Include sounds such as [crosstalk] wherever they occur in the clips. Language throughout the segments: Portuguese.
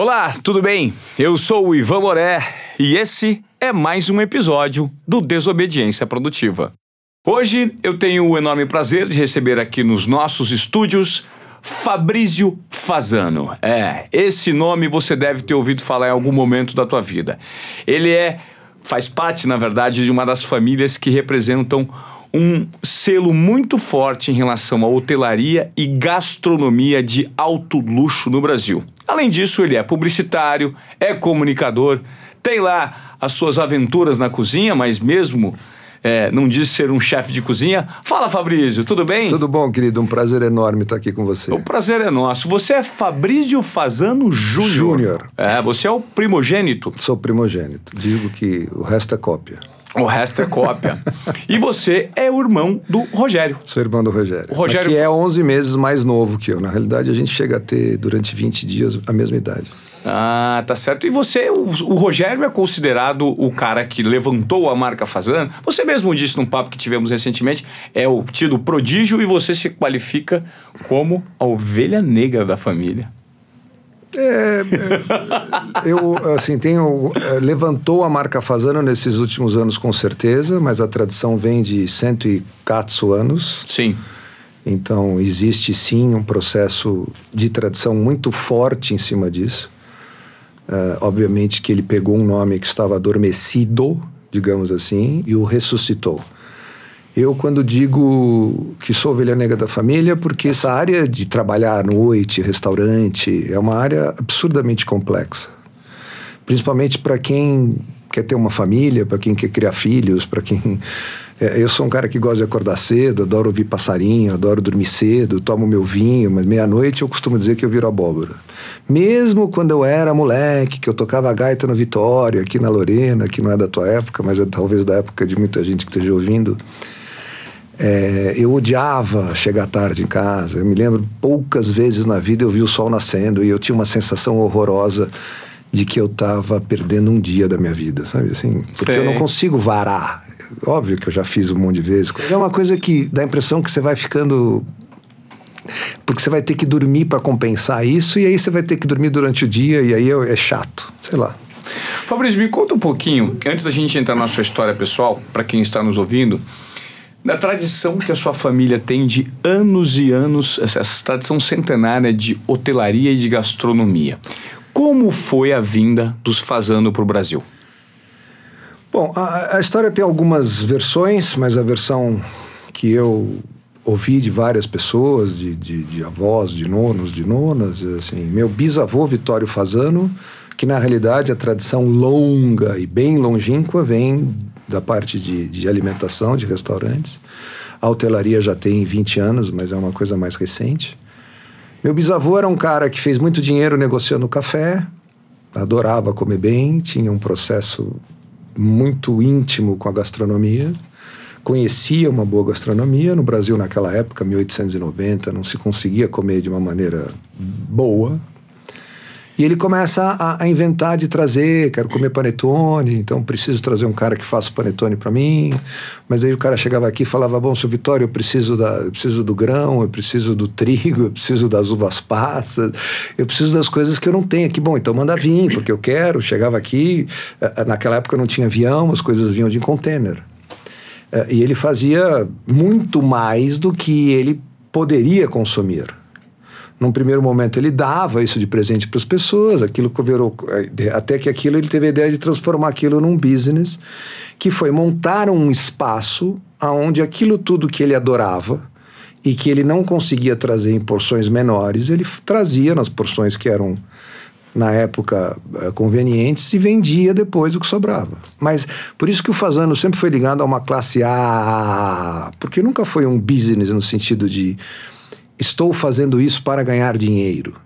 Olá, tudo bem? Eu sou o Ivan Moré e esse é mais um episódio do Desobediência Produtiva. Hoje eu tenho o enorme prazer de receber aqui nos nossos estúdios Fabrício Fazano. É, esse nome você deve ter ouvido falar em algum momento da tua vida. Ele é faz parte, na verdade, de uma das famílias que representam um selo muito forte em relação à hotelaria e gastronomia de alto luxo no Brasil. Além disso, ele é publicitário, é comunicador, tem lá as suas aventuras na cozinha, mas mesmo é, não diz ser um chefe de cozinha. Fala, Fabrício, tudo bem? Tudo bom, querido. Um prazer enorme estar aqui com você. O prazer é nosso. Você é Fabrício Fazano Júnior. Júnior. É, você é o primogênito. Sou primogênito. Digo que o resto é cópia. O resto é cópia. e você é o irmão do Rogério. Sou irmão do Rogério. O Rogério que é 11 meses mais novo que eu. Na realidade, a gente chega a ter, durante 20 dias, a mesma idade. Ah, tá certo. E você, o, o, Rogério é considerado o cara que levantou a marca Fazano. Você mesmo disse num papo que tivemos recentemente, é o tido prodígio e você se qualifica como a ovelha negra da família. É, é, eu, assim, tenho. É, levantou a marca Fazano nesses últimos anos, com certeza, mas a tradição vem de cento e quatro anos. Sim. Então, existe sim um processo de tradição muito forte em cima disso. Uh, obviamente que ele pegou um nome que estava adormecido, digamos assim, e o ressuscitou. Eu, quando digo que sou ovelha negra da família, porque essa área de trabalhar à noite, restaurante, é uma área absurdamente complexa. Principalmente para quem quer ter uma família, para quem quer criar filhos, para quem [laughs] é, eu sou um cara que gosta de acordar cedo, adoro ouvir passarinho, adoro dormir cedo, tomo meu vinho, mas meia-noite eu costumo dizer que eu viro abóbora. Mesmo quando eu era moleque, que eu tocava gaita no Vitória, aqui na Lorena, que não é da tua época, mas é talvez da época de muita gente que esteja ouvindo, é, eu odiava chegar tarde em casa. Eu me lembro poucas vezes na vida eu vi o sol nascendo e eu tinha uma sensação horrorosa de que eu estava perdendo um dia da minha vida, sabe assim? Porque Sei. eu não consigo varar óbvio que eu já fiz um monte de vezes. É uma coisa que dá a impressão que você vai ficando porque você vai ter que dormir para compensar isso e aí você vai ter que dormir durante o dia e aí é, é chato, sei lá. Fabrício, me conta um pouquinho, antes da gente entrar na sua história pessoal, para quem está nos ouvindo, da tradição que a sua família tem de anos e anos, essa tradição centenária de hotelaria e de gastronomia. Como foi a vinda dos Fazano para o Brasil? Bom, a, a, história tem algumas versões, mas a versão que eu ouvi de várias pessoas, de, de, de avós, de nonos, de nonas, assim, meu bisavô Vitório Fazano, que na realidade a tradição longa e bem longínqua vem da parte de, de alimentação, de restaurantes. A hotelaria já tem 20 anos, mas é uma coisa mais recente. Meu bisavô era um cara que fez muito dinheiro negociando café, adorava comer bem, tinha um processo muito íntimo com a gastronomia, conhecia uma boa gastronomia. No Brasil, naquela época, 1890, não se conseguia comer de uma maneira boa, e ele começa a, a, inventar de trazer, quero comer panetone, então preciso trazer um cara que faça panetone para mim. Mas aí o cara chegava aqui e falava: Bom, seu Vitório, eu preciso, da, eu preciso do grão, eu preciso do trigo, eu preciso das uvas passas, eu preciso das coisas que eu não tenho aqui. Bom, então manda vir, porque eu quero. Chegava aqui, eh, eh, naquela época não tinha avião, as coisas vinham de container. Eh, e ele fazia muito mais do que ele poderia consumir. Num primeiro momento ele dava isso de presente para as pessoas, aquilo virou, até que aquilo ele teve a ideia de transformar aquilo num business, que foi montar um espaço aonde aquilo tudo que ele adorava e que ele não conseguia trazer em porções menores, ele trazia nas porções que eram na época eh, convenientes e vendia depois do que sobrava. Mas por isso que o Fazano sempre foi ligado a uma classe A, porque nunca foi um business no sentido de estou fazendo isso para ganhar dinheiro.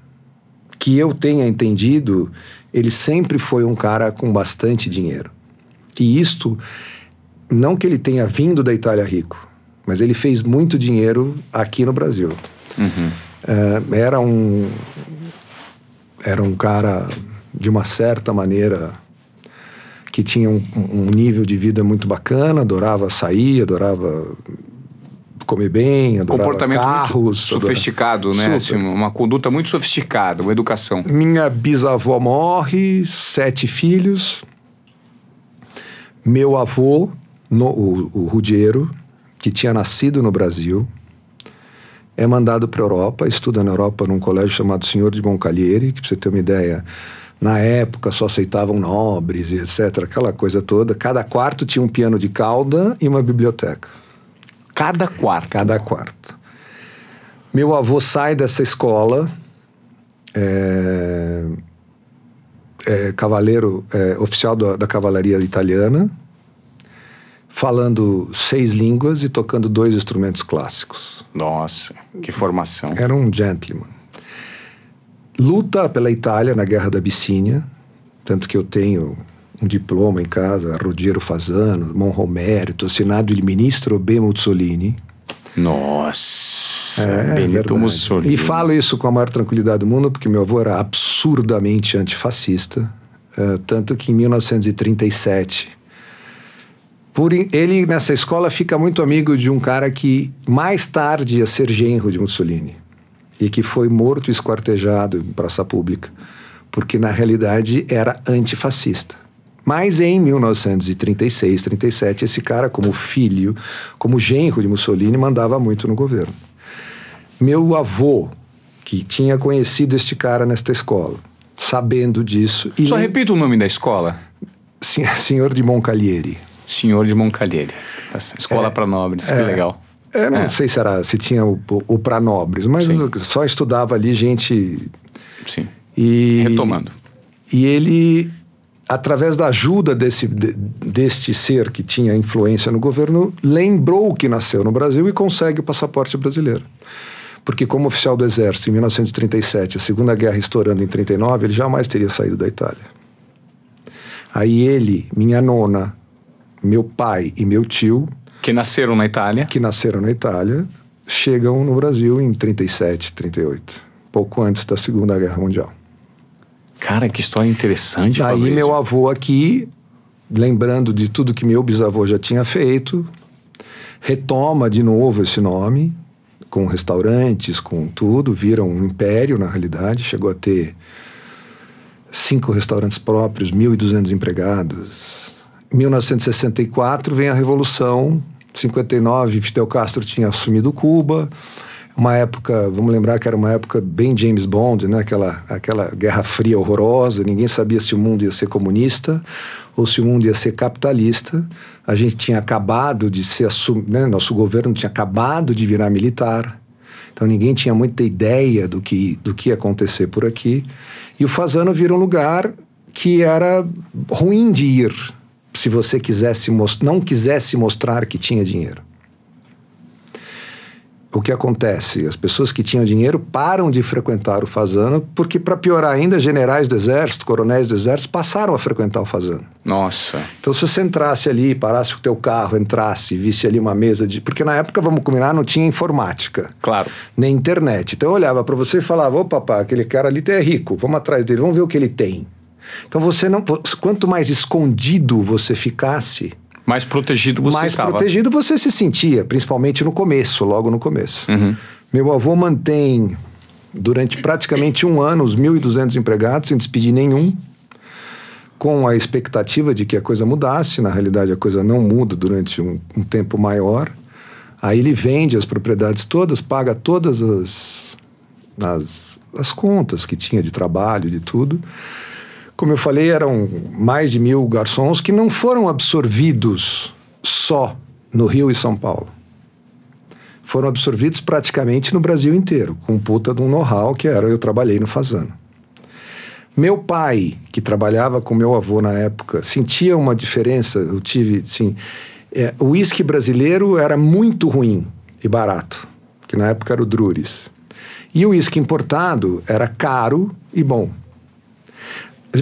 Que eu tenha entendido, ele sempre foi um cara com bastante dinheiro. E isto, não que ele tenha vindo da Itália rico, mas ele fez muito dinheiro aqui no Brasil. Uhum. Uh, era um era um cara de uma certa maneira que tinha um, um nível de vida muito bacana, adorava sair, adorava comer bem, adorava Comportamento carros. muito sofisticado, né? Super. Assim, uma conduta muito sofisticada, uma educação. Minha bisavó morre, sete filhos. Meu avô, no, o, o Rudiero, que tinha nascido no Brasil, é mandado para a Europa, estuda na Europa num colégio chamado Senhor de Moncalieri, que para você ter uma ideia, na época só aceitavam nobres e etc, aquela coisa toda. Cada quarto tinha um piano de cauda e uma biblioteca. Cada quarto. Cada quarto. Meu avô sai dessa escola, é, é cavaleiro, é, oficial da, da cavalaria italiana, falando seis línguas e tocando dois instrumentos clássicos. Nossa, que formação. Era um gentleman. Luta pela Itália na Guerra da Abissínia, tanto que eu tenho um diploma em casa, Rogero Fasano, Monromerito, assinado il ministro B. Mussolini. Nossa, É, Benito verdade. Mussolini. E falo isso com a maior tranquilidade do mundo, porque meu avô era absurdamente antifascista, eh, tanto que em 1937, por ele nessa escola fica muito amigo de um cara que mais tarde ia ser genro de Mussolini e que foi morto e esquartejado em praça pública, porque na realidade era antifascista. Mas em 1936, 37, esse cara, como filho, como genro de Mussolini, mandava muito no governo. Meu avô, que tinha conhecido este cara nesta escola, sabendo disso. Só repita o nome da escola. Sen- Senhor de Moncalieri. Senhor de Moncalieri. Essa Escola para nobres, que legal. É, não É. sei se, era, se tinha o, o, o para nobres, mas só estudava ali gente. Sim. E, Retomando. E ele, através da ajuda desse, de- deste ser que tinha influência no governo, lembrou que nasceu no Brasil e consegue o passaporte brasileiro. Porque, como oficial do Exército em 1937, a Segunda Guerra estourando em 39, ele jamais teria saído da Itália. Aí ele, minha nona, meu pai e meu tio, Que nasceram na Itália. que nasceram na Itália, chegam no Brasil em 37, 38, pouco antes da Segunda Guerra Mundial. Cara, que história interessante, Daí Fabrício. meu avô aqui, lembrando de tudo que meu bisavô já tinha feito, retoma de novo esse nome, com restaurantes, com tudo, vira um império na realidade, chegou a ter cinco restaurantes próprios, 1.200 empregados. Em 1964 vem a Revolução, 59 Fidel Castro tinha assumido Cuba, uma época, vamos lembrar que era uma época bem James Bond, né? aquela, aquela Guerra Fria horrorosa, ninguém sabia se o mundo ia ser comunista ou se o mundo ia ser capitalista. A gente tinha acabado de ser assumido, né? nosso governo tinha acabado de virar militar, então ninguém tinha muita ideia do que, do que ia acontecer por aqui. E o Fazano vira um lugar que era ruim de ir se você quisesse não quisesse mostrar que tinha dinheiro. O que acontece? As pessoas que tinham dinheiro param de frequentar o Fazano, porque, para piorar ainda, generais do exército, coronéis do exército passaram a frequentar o Fazano. Nossa. Então, se você entrasse ali, parasse com o teu carro, entrasse, visse ali uma mesa de. Porque na época, vamos combinar, não tinha informática Claro. nem internet. Então eu olhava para você e falava: ô papá, aquele cara ali é rico, vamos atrás dele, vamos ver o que ele tem. Então você não. Quanto mais escondido você ficasse, Mais protegido você mais estava. protegido você se sentia, principalmente no começo, logo no começo. Uhum. Meu avô mantém, durante praticamente um ano, os 1.200 empregados, sem despedir nenhum, com a expectativa de que a coisa mudasse. Na realidade, a coisa não muda durante um, um tempo maior. Aí ele vende as propriedades todas, paga todas as, as, as contas que tinha de trabalho, de tudo. Como eu falei, eram mais de mil garçons que não foram absorvidos só no Rio e São Paulo. Foram absorvidos praticamente no Brasil inteiro, com puta de um know-how que era eu trabalhei no Fazano. Meu pai, que trabalhava com meu avô na época, sentia uma diferença. Eu tive, sim. É, o uísque brasileiro era muito ruim e barato, que na época era o Drures. E o uísque importado era caro e bom.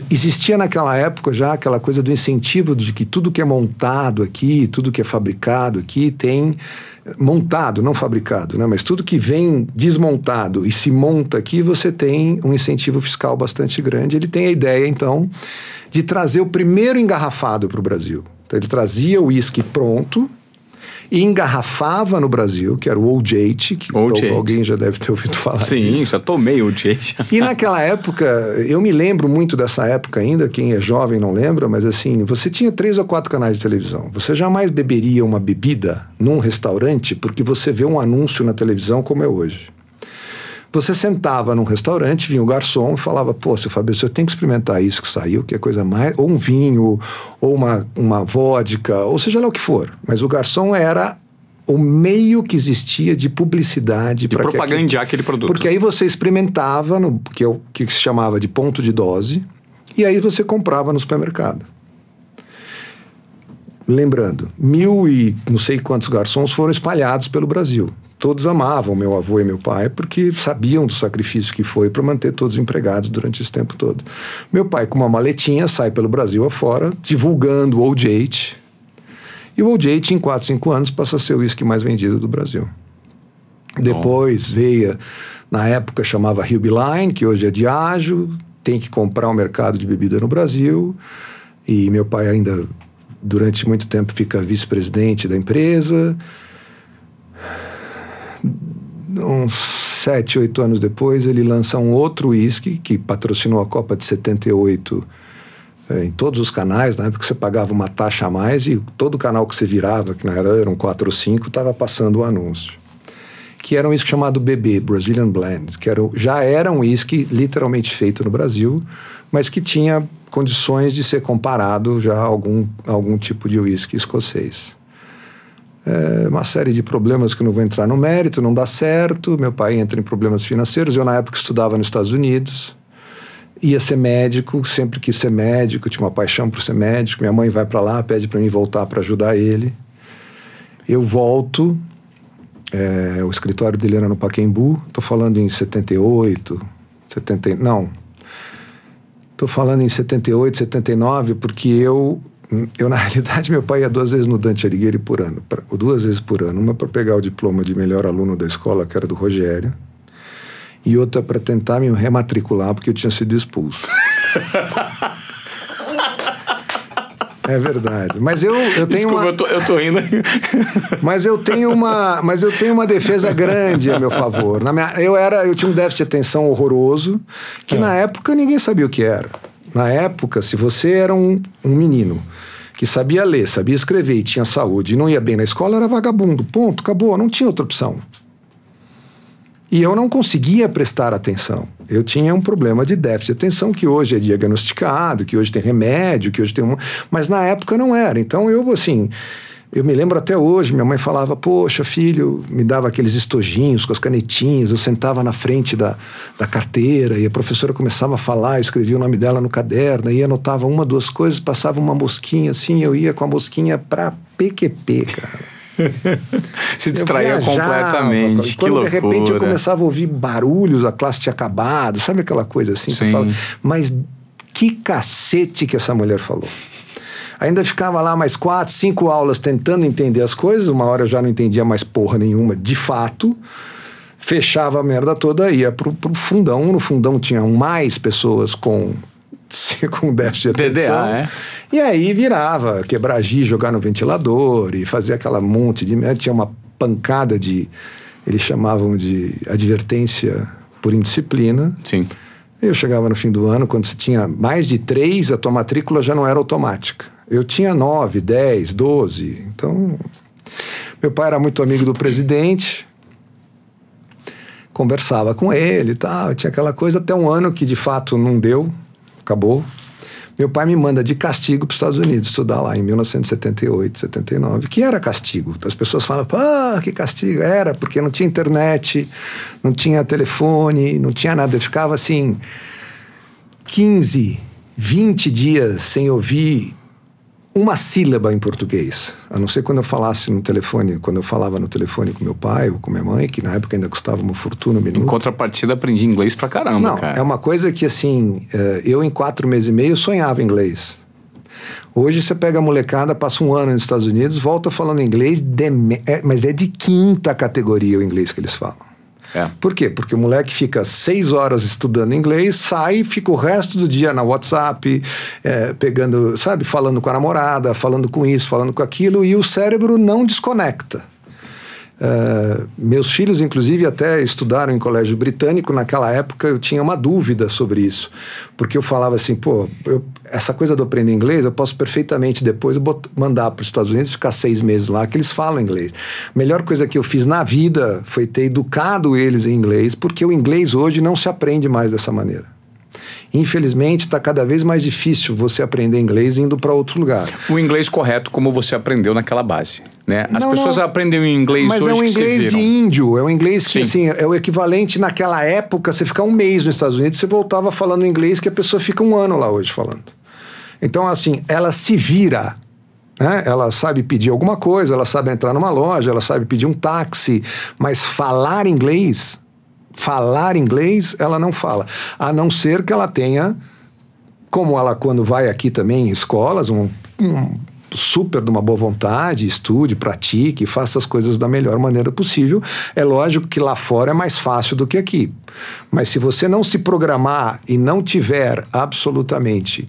Existia naquela época já aquela coisa do incentivo de que tudo que é montado aqui, tudo que é fabricado aqui tem montado, não fabricado, né? mas tudo que vem desmontado e se monta aqui, você tem um incentivo fiscal bastante grande. Ele tem a ideia, então, de trazer o primeiro engarrafado para o Brasil. Então, ele trazia o uísque pronto e engarrafava no Brasil, que era o Old Eight, que Old Eight. alguém já deve ter ouvido falar Sim, disso. já tomei o Jade. E naquela época, eu me lembro muito dessa época ainda, quem é jovem não lembra, mas assim, você tinha três ou quatro canais de televisão. Você jamais beberia uma bebida num restaurante porque você vê um anúncio na televisão como é hoje. Você sentava num restaurante, vinha o garçom e falava: Pô, seu Fabrício, eu tenho que experimentar isso que saiu, que é coisa mais. Ou um vinho, ou uma, uma vodka, ou seja lá o que for. Mas o garçom era o meio que existia de publicidade De para propagandear aquele produto. porque aí você experimentava, no, que é o que se chamava de ponto de dose, e aí você comprava no supermercado. Lembrando, mil e não sei quantos garçons foram espalhados pelo Brasil. Todos amavam meu avô e meu pai porque sabiam do sacrifício que foi para manter todos empregados durante esse tempo todo. Meu pai, com uma maletinha, sai pelo Brasil afora, divulgando o Old Eight. E o Old Eight, em 4, 5 anos, passa a ser o uísque mais vendido do Brasil. Depois veio, na época chamava Hillby Line, que hoje é Diageo, tem que comprar o mercado de bebida no Brasil. E meu pai ainda, durante muito tempo, fica vice-presidente da empresa. Uns sete, oito anos depois, ele lança um outro uísque que patrocinou a Copa de 78 eh, em todos os canais, na época você pagava uma taxa a mais e todo canal que você virava, que na era eram quatro ou cinco, estava passando o anúncio. Que era um uísque chamado BB, Brazilian Blend, que era, já era um uísque literalmente feito no Brasil, mas que tinha condições de ser comparado já a algum, a algum tipo de uísque escocês. É uma série de problemas que eu não vou entrar no mérito, não dá certo. Meu pai entra em problemas financeiros. Eu, na época, estudava nos Estados Unidos, ia ser médico, sempre quis ser médico, tinha uma paixão por ser médico. Minha mãe vai para lá, pede para mim voltar para ajudar ele. Eu volto, é, o escritório dele era no Paquembu, estou falando em 78, 70, não, estou falando em 78, 79, porque eu, eu na [laughs] realidade, meu pai ia duas vezes no Dante Alighieri por ano, pra, duas vezes por ano, uma para pegar o diploma de melhor aluno da escola, que era do Rogério, e outra para tentar me rematricular, porque eu tinha sido expulso. [laughs] É verdade. Mas eu, eu tenho Desculpa, uma... eu, tô, eu tô indo. [laughs] Mas eu tenho uma, mas eu tenho uma defesa grande a meu favor. Na minha, eu era, eu tinha um déficit de atenção horroroso, que na época ninguém sabia o que era. Na época, se você era um, um menino que sabia ler, sabia escrever e tinha saúde e não ia bem na escola, era vagabundo. Ponto, acabou, não tinha outra opção. E eu não conseguia prestar atenção. Eu tinha um problema de déficit de atenção que hoje é diagnosticado, que hoje tem remédio, que hoje tem um. Mas na época não era. Então eu, assim. Eu me lembro até hoje, minha mãe falava, poxa, filho, me dava aqueles estojinhos com as canetinhas, eu sentava na frente da, da carteira e a professora começava a falar, eu escrevia o nome dela no caderno, e anotava uma, duas coisas, passava uma mosquinha assim, eu ia com a mosquinha pra PQP, cara. [laughs] Se distraía completamente. Quando que de repente eu começava a ouvir barulhos, a classe tinha acabado, sabe aquela coisa assim? Você Sim. fala, mas que cacete que essa mulher falou. Ainda ficava lá mais quatro, cinco aulas tentando entender as coisas, uma hora eu já não entendia mais porra nenhuma, de fato. Fechava a merda toda, ia pro, pro fundão. No fundão tinha mais pessoas com, [laughs] com déficit de atenção. é? E aí virava, quebrar giz, jogar no ventilador e fazer aquela monte de. merda. Tinha uma pancada de. Eles chamavam de advertência por indisciplina. Sim. Eu chegava no fim do ano, quando você tinha mais de três, a tua matrícula já não era automática. Eu tinha nove, dez, doze. Então, meu pai era muito amigo do presidente, conversava com ele e tal. Tinha aquela coisa até um ano que de fato não deu, acabou. Meu pai me manda de castigo para os Estados Unidos estudar lá em 1978, 79, que era castigo. As pessoas falam, ah, que castigo. Era, porque não tinha internet, não tinha telefone, não tinha nada. Eu ficava assim, 15, 20 dias sem ouvir uma sílaba em português. A não ser quando eu falasse no telefone, quando eu falava no telefone com meu pai ou com minha mãe, que na época ainda custava uma fortuna Em minuto. contrapartida, aprendi inglês pra caramba, Não, cara. é uma coisa que assim, eh, eu em quatro meses e meio sonhava inglês. Hoje você pega a molecada, passa um ano nos Estados Unidos, volta falando inglês, deme- é, mas é de quinta categoria o inglês que eles falam. É. Por quê? Porque o moleque fica seis horas estudando inglês, sai, fica o resto do dia na WhatsApp, é, pegando, sabe, falando com a namorada, falando com isso, falando com aquilo, e o cérebro não desconecta. Uh, meus filhos, inclusive, até estudaram em colégio britânico. Naquela época eu tinha uma dúvida sobre isso, porque eu falava assim: pô, eu, essa coisa do aprender inglês eu posso perfeitamente depois mandar para os Estados Unidos ficar seis meses lá, que eles falam inglês. A melhor coisa que eu fiz na vida foi ter educado eles em inglês, porque o inglês hoje não se aprende mais dessa maneira. Infelizmente, está cada vez mais difícil você aprender inglês indo para outro lugar. O inglês correto, como você aprendeu naquela base. Né? As Não, pessoas não. aprendem inglês Mas hoje é um inglês de índio, é um inglês que Sim. assim, é o equivalente naquela época, você ficar um mês nos Estados Unidos, você voltava falando inglês que a pessoa fica um ano lá hoje falando. Então, assim, ela se vira. Né? Ela sabe pedir alguma coisa, ela sabe entrar numa loja, ela sabe pedir um táxi, mas falar inglês, falar inglês, ela não fala. A não ser que ela tenha como ela quando vai aqui também em escolas, um, um super de uma boa vontade, estude, pratique, faça as coisas da melhor maneira possível. É lógico que lá fora é mais fácil do que aqui. Mas se você não se programar e não tiver absolutamente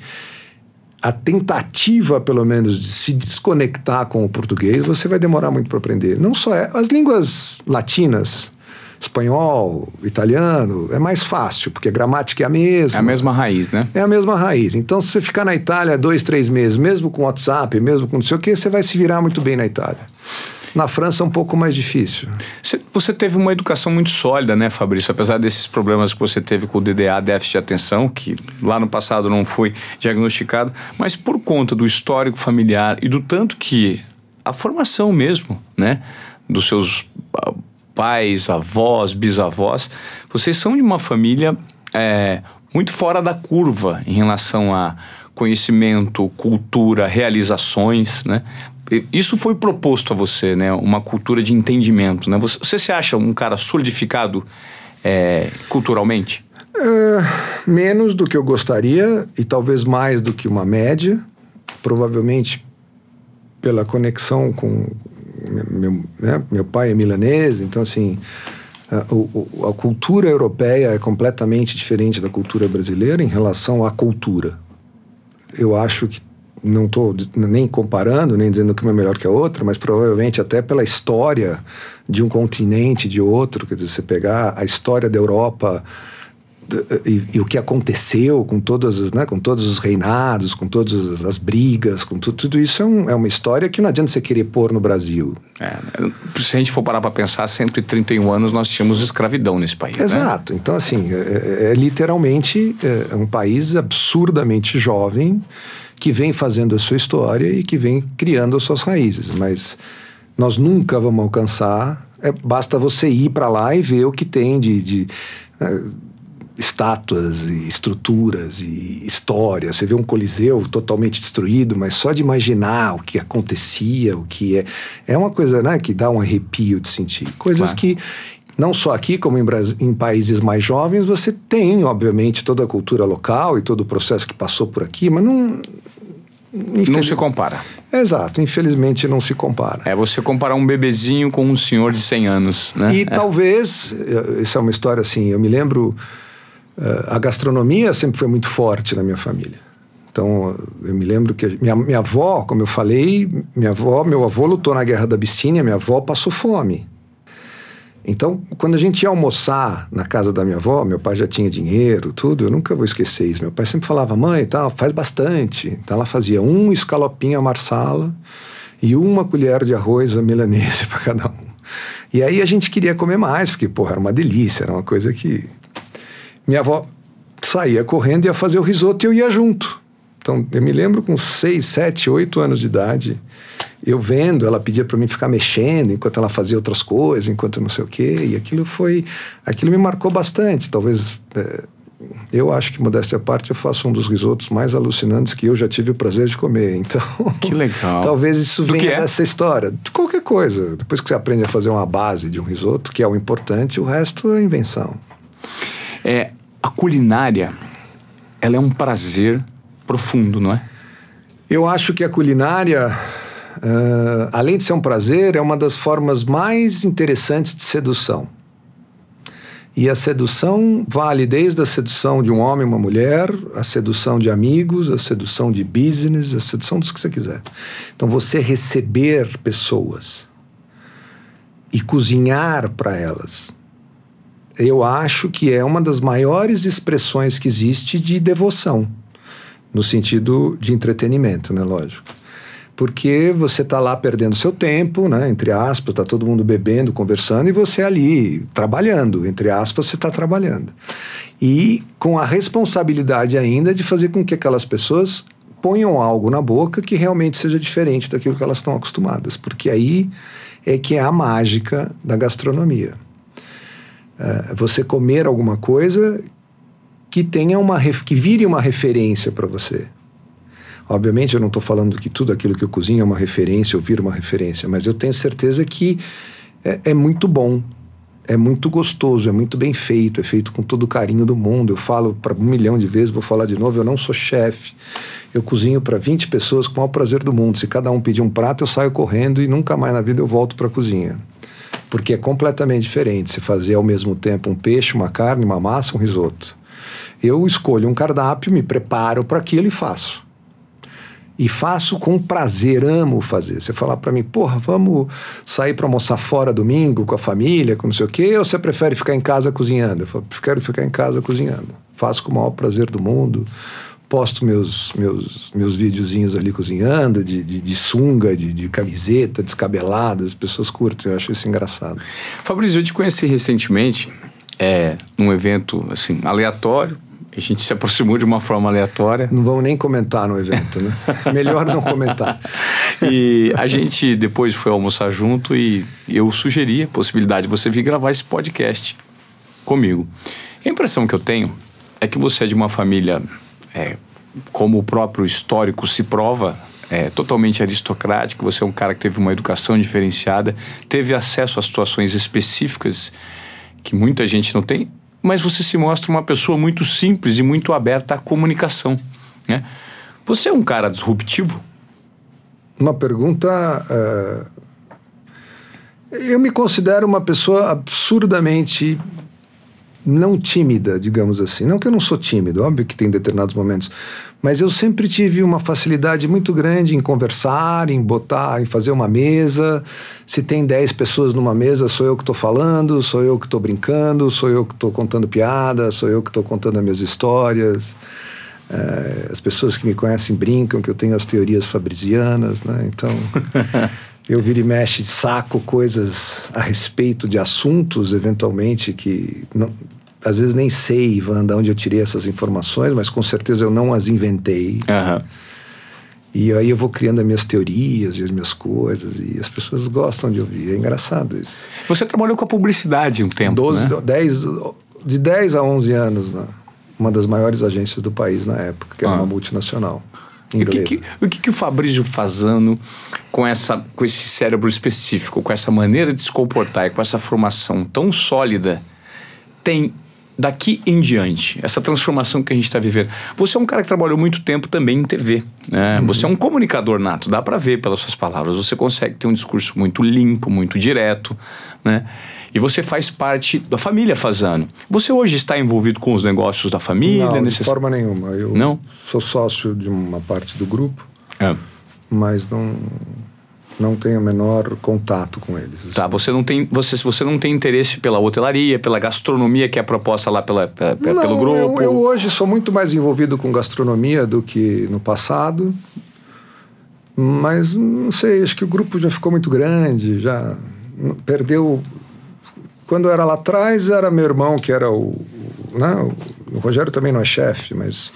a tentativa, pelo menos, de se desconectar com o português, você vai demorar muito para aprender. Não só é, as línguas latinas, espanhol, italiano, é mais fácil, porque a gramática é a mesma. É a mesma raiz, né? É a mesma raiz. Então, se você ficar na Itália dois, três meses, mesmo com WhatsApp, mesmo com não sei o quê, você vai se virar muito bem na Itália. Na França é um pouco mais difícil. Você, teve uma educação muito sólida, né, Fabrício? Apesar desses problemas que você teve com o DDA, déficit de atenção, que lá no passado não foi diagnosticado, mas por conta do histórico familiar e do tanto que a formação mesmo, né, dos seus pais, avós, bisavós, vocês são de uma família é, muito fora da curva em relação a conhecimento, cultura, realizações, né? Isso foi proposto a você, né? Uma cultura de entendimento, né? Você, você se acha um cara solidificado é, culturalmente? É, menos do que eu gostaria e talvez mais do que uma média, provavelmente pela conexão com meu, né, meu pai é milanês, então assim a, a cultura europeia é completamente diferente da cultura brasileira em relação à cultura. Eu acho que não estou nem comparando, nem dizendo que uma é melhor que a outra, mas provavelmente até pela história de um continente, de outro, quer dizer, você pegar a história da Europa e, e o que aconteceu com todas né, com todos os reinados, com todas as brigas, com tu- tudo isso é, um- é uma história que não adianta você querer pôr no Brasil. É, se a gente for parar para pensar, 131 anos nós tínhamos escravidão nesse país. né? Exato. Então, assim, é, é- é literalmente é, um país absurdamente jovem que vem fazendo a sua história e que vem criando as suas raízes. Mas nós nunca vamos alcançar. é, basta você ir para lá e ver o que tem de. de é, estátuas e estruturas e história. Você vê um coliseu totalmente destruído, mas só de imaginar o que acontecia, o que é, é uma coisa, né, que dá um arrepio de sentir. Coisas Claro. que não só aqui, como em, em países mais jovens, você tem, obviamente, toda a cultura local e todo o processo que passou por aqui, mas não. Não se compara. Exato, infelizmente não se compara. É você comparar um bebezinho com um senhor de 100 anos, né? E É. talvez, eh, isso é uma história assim, eu me lembro, eh, a gastronomia sempre foi muito forte na minha família. Então, eu me lembro que minha, minha avó, como eu falei, minha avó, meu avô lutou na guerra da Abissínia, minha avó passou fome. Então, quando a gente ia almoçar na casa da minha avó, meu pai já tinha dinheiro, tudo, eu nunca vou esquecer isso. Meu pai sempre falava, mãe, tal, faz bastante. Então, ela fazia um escalopinho à marsala e uma colher de arroz à milanese [laughs] para cada um. E aí a gente queria comer mais, porque, porra, era uma delícia, era uma coisa que... Minha avó saía correndo e ia fazer o risoto e eu ia junto. Então, eu me lembro com seis, sete, oito anos de idade, eu vendo, ela pedia para mim ficar mexendo enquanto ela fazia outras coisas, enquanto não sei o quê, e aquilo foi, aquilo me marcou bastante. Talvez, é, eu acho que, modéstia à parte, eu faço um dos risotos mais alucinantes que eu já tive o prazer de comer. [laughs] Então, Que legal. talvez isso Do venha é? dessa história, de qualquer coisa. Depois que você aprende a fazer uma base de um risoto, que é o importante, o resto é invenção. É, a culinária, ela é um prazer profundo, não é? Eu acho que a culinária, ah, além de ser um prazer, é uma das formas mais interessantes de sedução. E a sedução vale desde a sedução de um homem e uma mulher, a sedução de amigos, a sedução de business, a sedução dos que você quiser. Então, você receber pessoas e cozinhar para elas, eu acho que é uma das maiores expressões que existe de devoção, no sentido de entretenimento, né? Lógico porque você está lá perdendo seu tempo, né? Entre aspas, está todo mundo bebendo, conversando e você ali trabalhando, entre aspas, você está trabalhando. E com a responsabilidade ainda de fazer com que aquelas pessoas ponham algo na boca que realmente seja diferente daquilo que elas estão acostumadas, porque aí é que é a mágica da gastronomia. É você comer alguma coisa que tenha uma que vire uma referência para você. Obviamente, eu não estou falando que tudo aquilo que eu cozinho é uma referência ou vira uma referência, mas eu tenho certeza que é, é muito bom, é muito gostoso, é muito bem feito, é feito com todo o carinho do mundo. Eu falo para um milhão de vezes, vou falar de novo, eu não sou chefe. Eu cozinho para 20 pessoas com o maior prazer do mundo. Se cada um pedir um prato, eu saio correndo e nunca mais na vida eu volto para a cozinha. Porque é completamente diferente se fazer ao mesmo tempo um peixe, uma carne, uma massa, um risoto. Eu escolho um cardápio, me preparo para aquilo e faço e faço com prazer, amo fazer. Você falar para mim, porra, vamos sair para almoçar fora domingo com a família, com não sei o quê, ou você prefere ficar em casa cozinhando? Eu falo, quero ficar em casa cozinhando. Faço com o maior prazer do mundo. Posto meus, meus, meus videozinhos ali cozinhando, de, de, de sunga, de, de, camiseta, descabelada, as pessoas curtem, eu acho isso engraçado. Fabrício, eu te conheci recentemente, é, num evento assim, aleatório, a gente se aproximou de uma forma aleatória. Não vamos nem comentar no evento, né? [laughs] Melhor não comentar. e a gente depois foi almoçar junto e eu sugeri a possibilidade de você vir gravar esse podcast comigo. A impressão que eu tenho é que você é de uma família, é, como o próprio histórico se prova, é, totalmente aristocrática. Você é um cara que teve uma educação diferenciada, teve acesso a situações específicas que muita gente não tem mas você se mostra uma pessoa muito simples e muito aberta à comunicação. Né? Você é um cara disruptivo? Uma pergunta. Uh... Eu me considero uma pessoa absurdamente não tímida, digamos assim. Não que eu não sou tímido, óbvio que tem determinados momentos, mas eu sempre tive uma facilidade muito grande em conversar, em botar, em fazer uma mesa. Se tem 10 pessoas numa mesa, sou eu que estou falando, sou eu que estou brincando, sou eu que estou contando piada, sou eu que estou contando as minhas histórias. É, as pessoas que me conhecem brincam que eu tenho as teorias fabrisianas, né? Então, [laughs] eu viro e mexe, saco coisas a respeito de assuntos, eventualmente, que não, às vezes nem sei, Wanda, onde eu tirei essas informações, mas com certeza eu não as inventei. Uhum. E aí eu vou criando as minhas teorias e as minhas coisas, e as pessoas gostam de ouvir. É engraçado isso. Você trabalhou com a publicidade um tempo, 12, né? 10, de 10 a 11 anos, né? uma das maiores agências do país na época, que era ah. uma multinacional. O que, que, o que, que o Fabrício Fazano, com, essa, com esse cérebro específico, com essa maneira de se comportar e com essa formação tão sólida, tem daqui em diante, essa transformação que a gente está vivendo. Você é um cara que trabalhou muito tempo também em TV. Né? Uhum. Você é um comunicador nato, dá para ver pelas suas palavras. Você consegue ter um discurso muito limpo, muito direto. Né? E você faz parte da família Fazano. Você hoje está envolvido com os negócios da família? Não, de forma nenhuma. Eu não? sou sócio de uma parte do grupo, é. mas não não tenho o menor contato com eles. Tá, você não tem você, você não tem interesse pela hotelaria, pela gastronomia que é proposta lá pela, pela não, pelo grupo? Eu, eu hoje sou muito mais envolvido com gastronomia do que no passado, mas não sei, acho que o grupo já ficou muito grande, já perdeu. Quando era lá atrás era meu irmão que era o, né, o Rogério também não é chefe, mas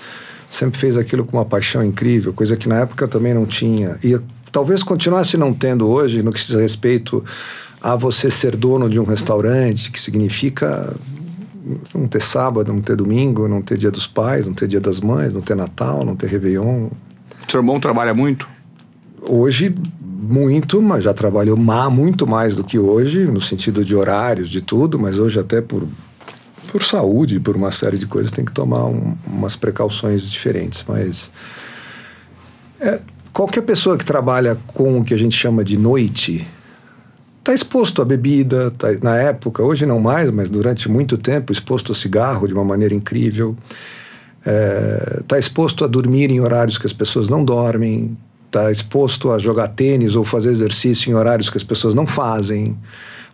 sempre fez aquilo com uma paixão incrível, coisa que na época eu também não tinha. E talvez continuasse não tendo hoje no que diz respeito a você ser dono de um restaurante, que significa não ter sábado, não ter domingo, não ter dia dos pais, não ter dia das mães, não ter Natal, não ter Réveillon. Seu irmão trabalha muito? Hoje, muito, mas já trabalhou má, muito mais do que hoje, no sentido de horários, de tudo, mas hoje até por, por saúde, por uma série de coisas, tem que tomar um, umas precauções diferentes, mas... É, qualquer pessoa que trabalha com o que a gente chama de noite, está exposto à bebida, tá, na época, hoje não mais, mas durante muito tempo, exposto a cigarro de uma maneira incrível, está é, tá exposto a dormir em horários que as pessoas não dormem, está exposto a jogar tênis ou fazer exercício em horários que as pessoas não fazem,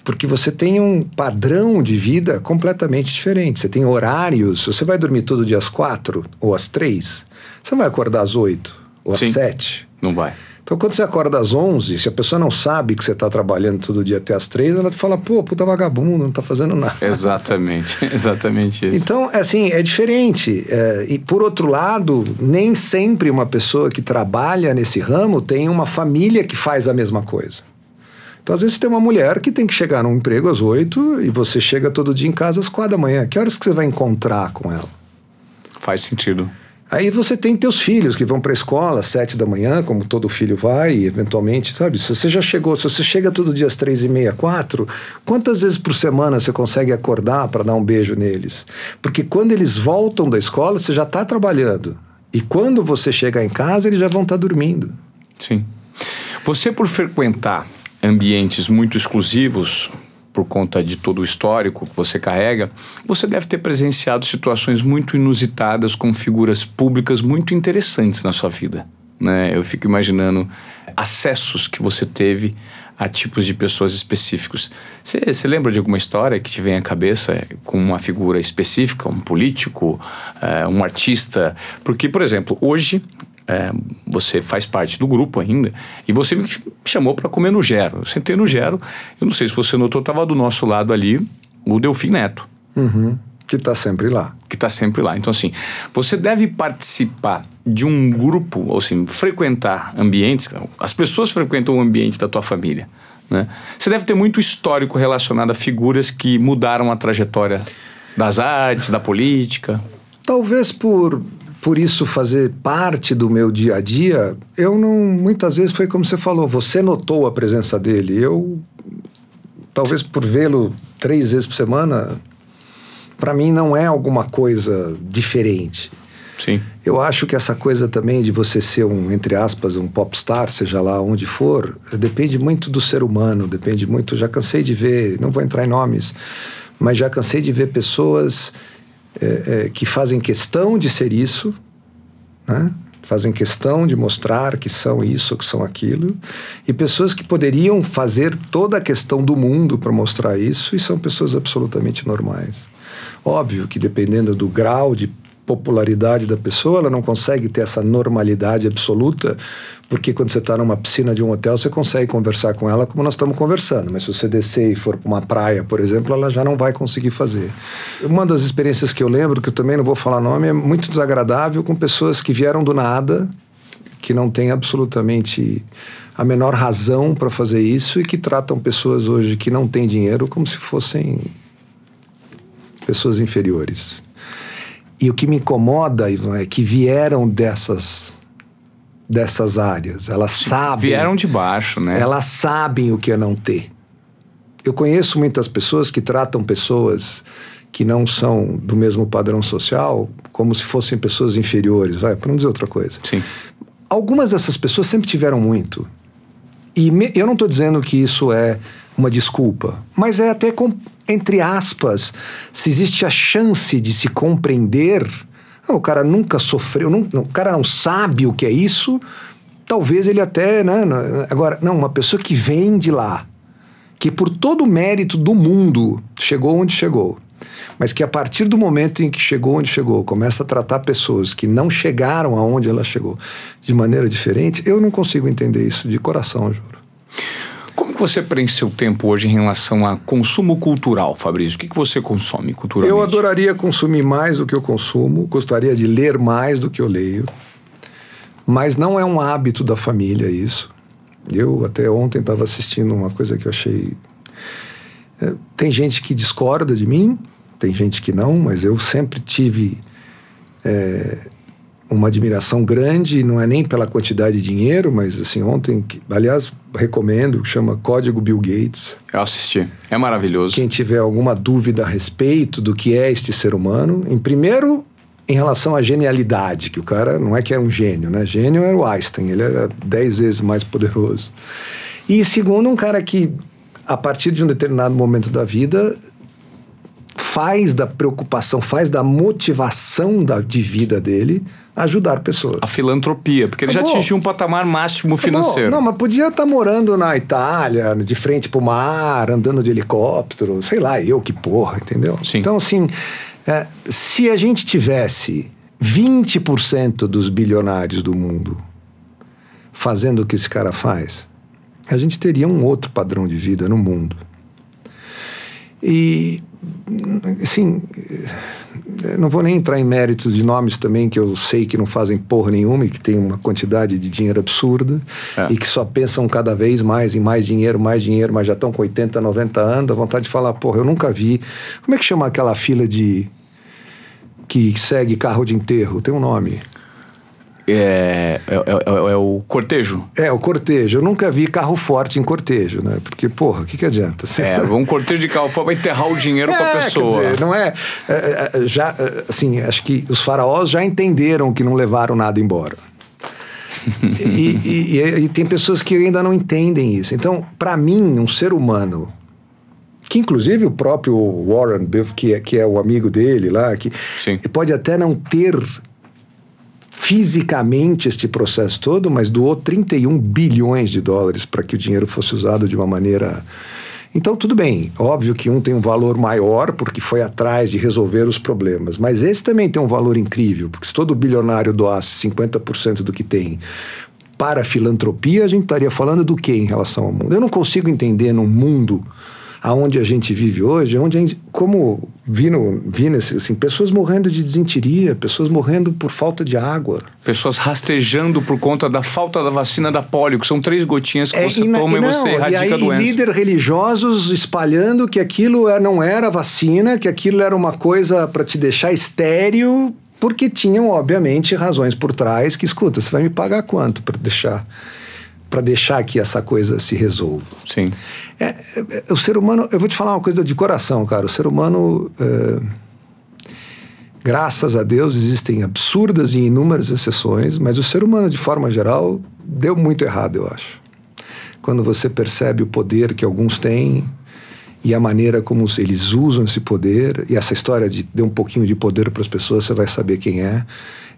porque você tem um padrão de vida completamente diferente. Você tem horários, você vai dormir todo dia às quatro ou às três, você vai acordar às oito ou às Sim, sete. Não vai. Então, quando você acorda às 11, se a pessoa não sabe que você está trabalhando todo dia até às 3, ela fala, pô, puta vagabundo, não está fazendo nada. Exatamente, [laughs] exatamente isso. Então, assim, é diferente. É, e, por outro lado, nem sempre uma pessoa que trabalha nesse ramo tem uma família que faz a mesma coisa. Então, às vezes, tem uma mulher que tem que chegar num emprego às 8 e você chega todo dia em casa às 4 da manhã. Que horas que você vai encontrar com ela? Faz sentido. Aí você tem teus filhos que vão para a escola às sete da manhã, como todo filho vai, e eventualmente, sabe? Se você já chegou, se você chega todo dia às três e meia, quatro, quantas vezes por semana você consegue acordar para dar um beijo neles? Porque quando eles voltam da escola, você já está trabalhando. E quando você chegar em casa, eles já vão estar tá dormindo. Sim. Você, por frequentar ambientes muito exclusivos, por conta de todo o histórico que você carrega, você deve ter presenciado situações muito inusitadas com figuras públicas muito interessantes na sua vida. Né? Eu fico imaginando acessos que você teve a tipos de pessoas específicos. Você lembra de alguma história que te vem à cabeça com uma figura específica, um político, uh, um artista? Porque, por exemplo, hoje é, você faz parte do grupo ainda, e você me chamou para comer no Gero. Eu sentei no Gero, eu não sei se você notou, estava do nosso lado ali o Delfim Neto. Uhum. Que está sempre lá. Que está sempre lá. Então, assim, você deve participar de um grupo, ou assim, frequentar ambientes, as pessoas frequentam o ambiente da tua família. Né? Você deve ter muito histórico relacionado a figuras que mudaram a trajetória das artes, da política. Talvez por por isso fazer parte do meu dia a dia, eu não. Muitas vezes foi como você falou, você notou a presença dele. Eu, talvez por vê-lo três vezes por semana, para mim não é alguma coisa diferente. Sim. Eu acho que essa coisa também de você ser um, entre aspas, um popstar, seja lá onde for, depende muito do ser humano, depende muito. Já cansei de ver, não vou entrar em nomes, mas já cansei de ver pessoas é, é, que fazem questão de ser isso, né? fazem questão de mostrar que são isso, que são aquilo, e pessoas que poderiam fazer toda a questão do mundo para mostrar isso, e são pessoas absolutamente normais. Óbvio que dependendo do grau de popularidade da pessoa, ela não consegue ter essa normalidade absoluta, porque quando você está numa piscina de um hotel, você consegue conversar com ela como nós estamos conversando, mas se você descer e for para uma praia, por exemplo, ela já não vai conseguir fazer. Uma das experiências que eu lembro, que eu também não vou falar nome, é muito desagradável com pessoas que vieram do nada, que não têm absolutamente a menor razão para fazer isso e que tratam pessoas hoje que não têm dinheiro como se fossem pessoas inferiores. E o que me incomoda, Ivan, é que vieram dessas dessas áreas. Elas sabem. Vieram de baixo, né? Elas sabem o que é não ter. Eu conheço muitas pessoas que tratam pessoas que não são do mesmo padrão social como se fossem pessoas inferiores, vai, para não dizer outra coisa. Sim. Algumas dessas pessoas sempre tiveram muito. E me, eu não estou dizendo que isso é uma desculpa, mas é até com, entre aspas, se existe a chance de se compreender. Não, o cara nunca sofreu, não, o cara não sabe o que é isso, talvez ele até. Né, agora, não, uma pessoa que vem de lá, que por todo o mérito do mundo chegou onde chegou, mas que a partir do momento em que chegou onde chegou, começa a tratar pessoas que não chegaram aonde ela chegou de maneira diferente, eu não consigo entender isso de coração, juro. Como que você preenche seu tempo hoje em relação a consumo cultural, Fabrício? O que, que você consome culturalmente? Eu adoraria consumir mais do que eu consumo, gostaria de ler mais do que eu leio, mas não é um hábito da família isso. Eu até ontem estava assistindo uma coisa que eu achei. É, tem gente que discorda de mim, tem gente que não, mas eu sempre tive é, uma admiração grande, não é nem pela quantidade de dinheiro, mas assim, ontem, aliás, recomendo, chama Código Bill Gates. Eu assisti, é maravilhoso. Quem tiver alguma dúvida a respeito do que é este ser humano, em primeiro, em relação à genialidade, que o cara não é que era um gênio, né? Gênio era o Einstein, ele era dez vezes mais poderoso. E segundo, um cara que a partir de um determinado momento da vida, faz da preocupação, faz da motivação da, de vida dele ajudar pessoas. A filantropia, porque ele já Acabou. atingiu um patamar máximo financeiro. Não, mas podia estar morando na Itália, de frente pro mar, andando de helicóptero, sei lá, eu que porra, entendeu? Sim. Então, assim, é, se a gente tivesse 20% dos bilionários do mundo fazendo o que esse cara faz, a gente teria um outro padrão de vida no mundo. E, assim, não vou nem entrar em méritos de nomes também que eu sei que não fazem porra nenhuma e que tem uma quantidade de dinheiro absurda É. e que só pensam cada vez mais em mais dinheiro, mais dinheiro, mas já estão com 80, 90 anos, dá vontade de falar, porra, eu nunca vi. Como é que chama aquela fila de que segue carro de enterro? Tem um nome. É, é, é- é o cortejo. É, o cortejo. Eu nunca vi carro forte em cortejo, né? Porque, porra, o que, que adianta? Você- É, um cortejo de carro fora pra enterrar o dinheiro com a É, pessoa. Quer dizer, não é, é, é, já é, assim acho que os faraós já entenderam que não levaram nada embora [laughs] e, e- e- e tem pessoas que ainda não entendem isso então para mim um ser humano que inclusive o próprio Warren que é, que é o amigo dele lá que Sim. pode até não ter fisicamente este processo todo, mas doou 31 bilhões de dólares para que o dinheiro fosse usado de uma maneira. Então, tudo bem, óbvio que um tem um valor maior porque foi atrás de resolver os problemas, mas esse também tem um valor incrível, porque se todo bilionário doasse 50% do que tem para a filantropia, a gente estaria falando do que em relação ao mundo? Eu não consigo entender num mundo aonde a gente vive hoje, onde a gente, como vi, no, vi nesse, assim, pessoas morrendo de desinteria, pessoas morrendo por falta de água. Pessoas rastejando por conta da falta da vacina da polio, que são três gotinhas que você na- toma e, não, você erradica e a aí, doença. líderes religiosos espalhando que aquilo é- não era vacina, que aquilo era uma coisa para te deixar estéril, porque tinham, obviamente, razões por trás que, escuta, você vai me pagar quanto para deixar, para deixar que essa coisa se resolva? Sim. É, é, é, o ser humano, eu vou te falar uma coisa de coração, cara. O ser humano, é, graças a Deus, existem absurdas e inúmeras exceções, mas o ser humano, de forma geral, deu muito errado, eu acho. Quando você percebe o poder que alguns têm e a maneira como eles usam esse poder, e essa história de dar um pouquinho de poder para as pessoas, você vai saber quem é.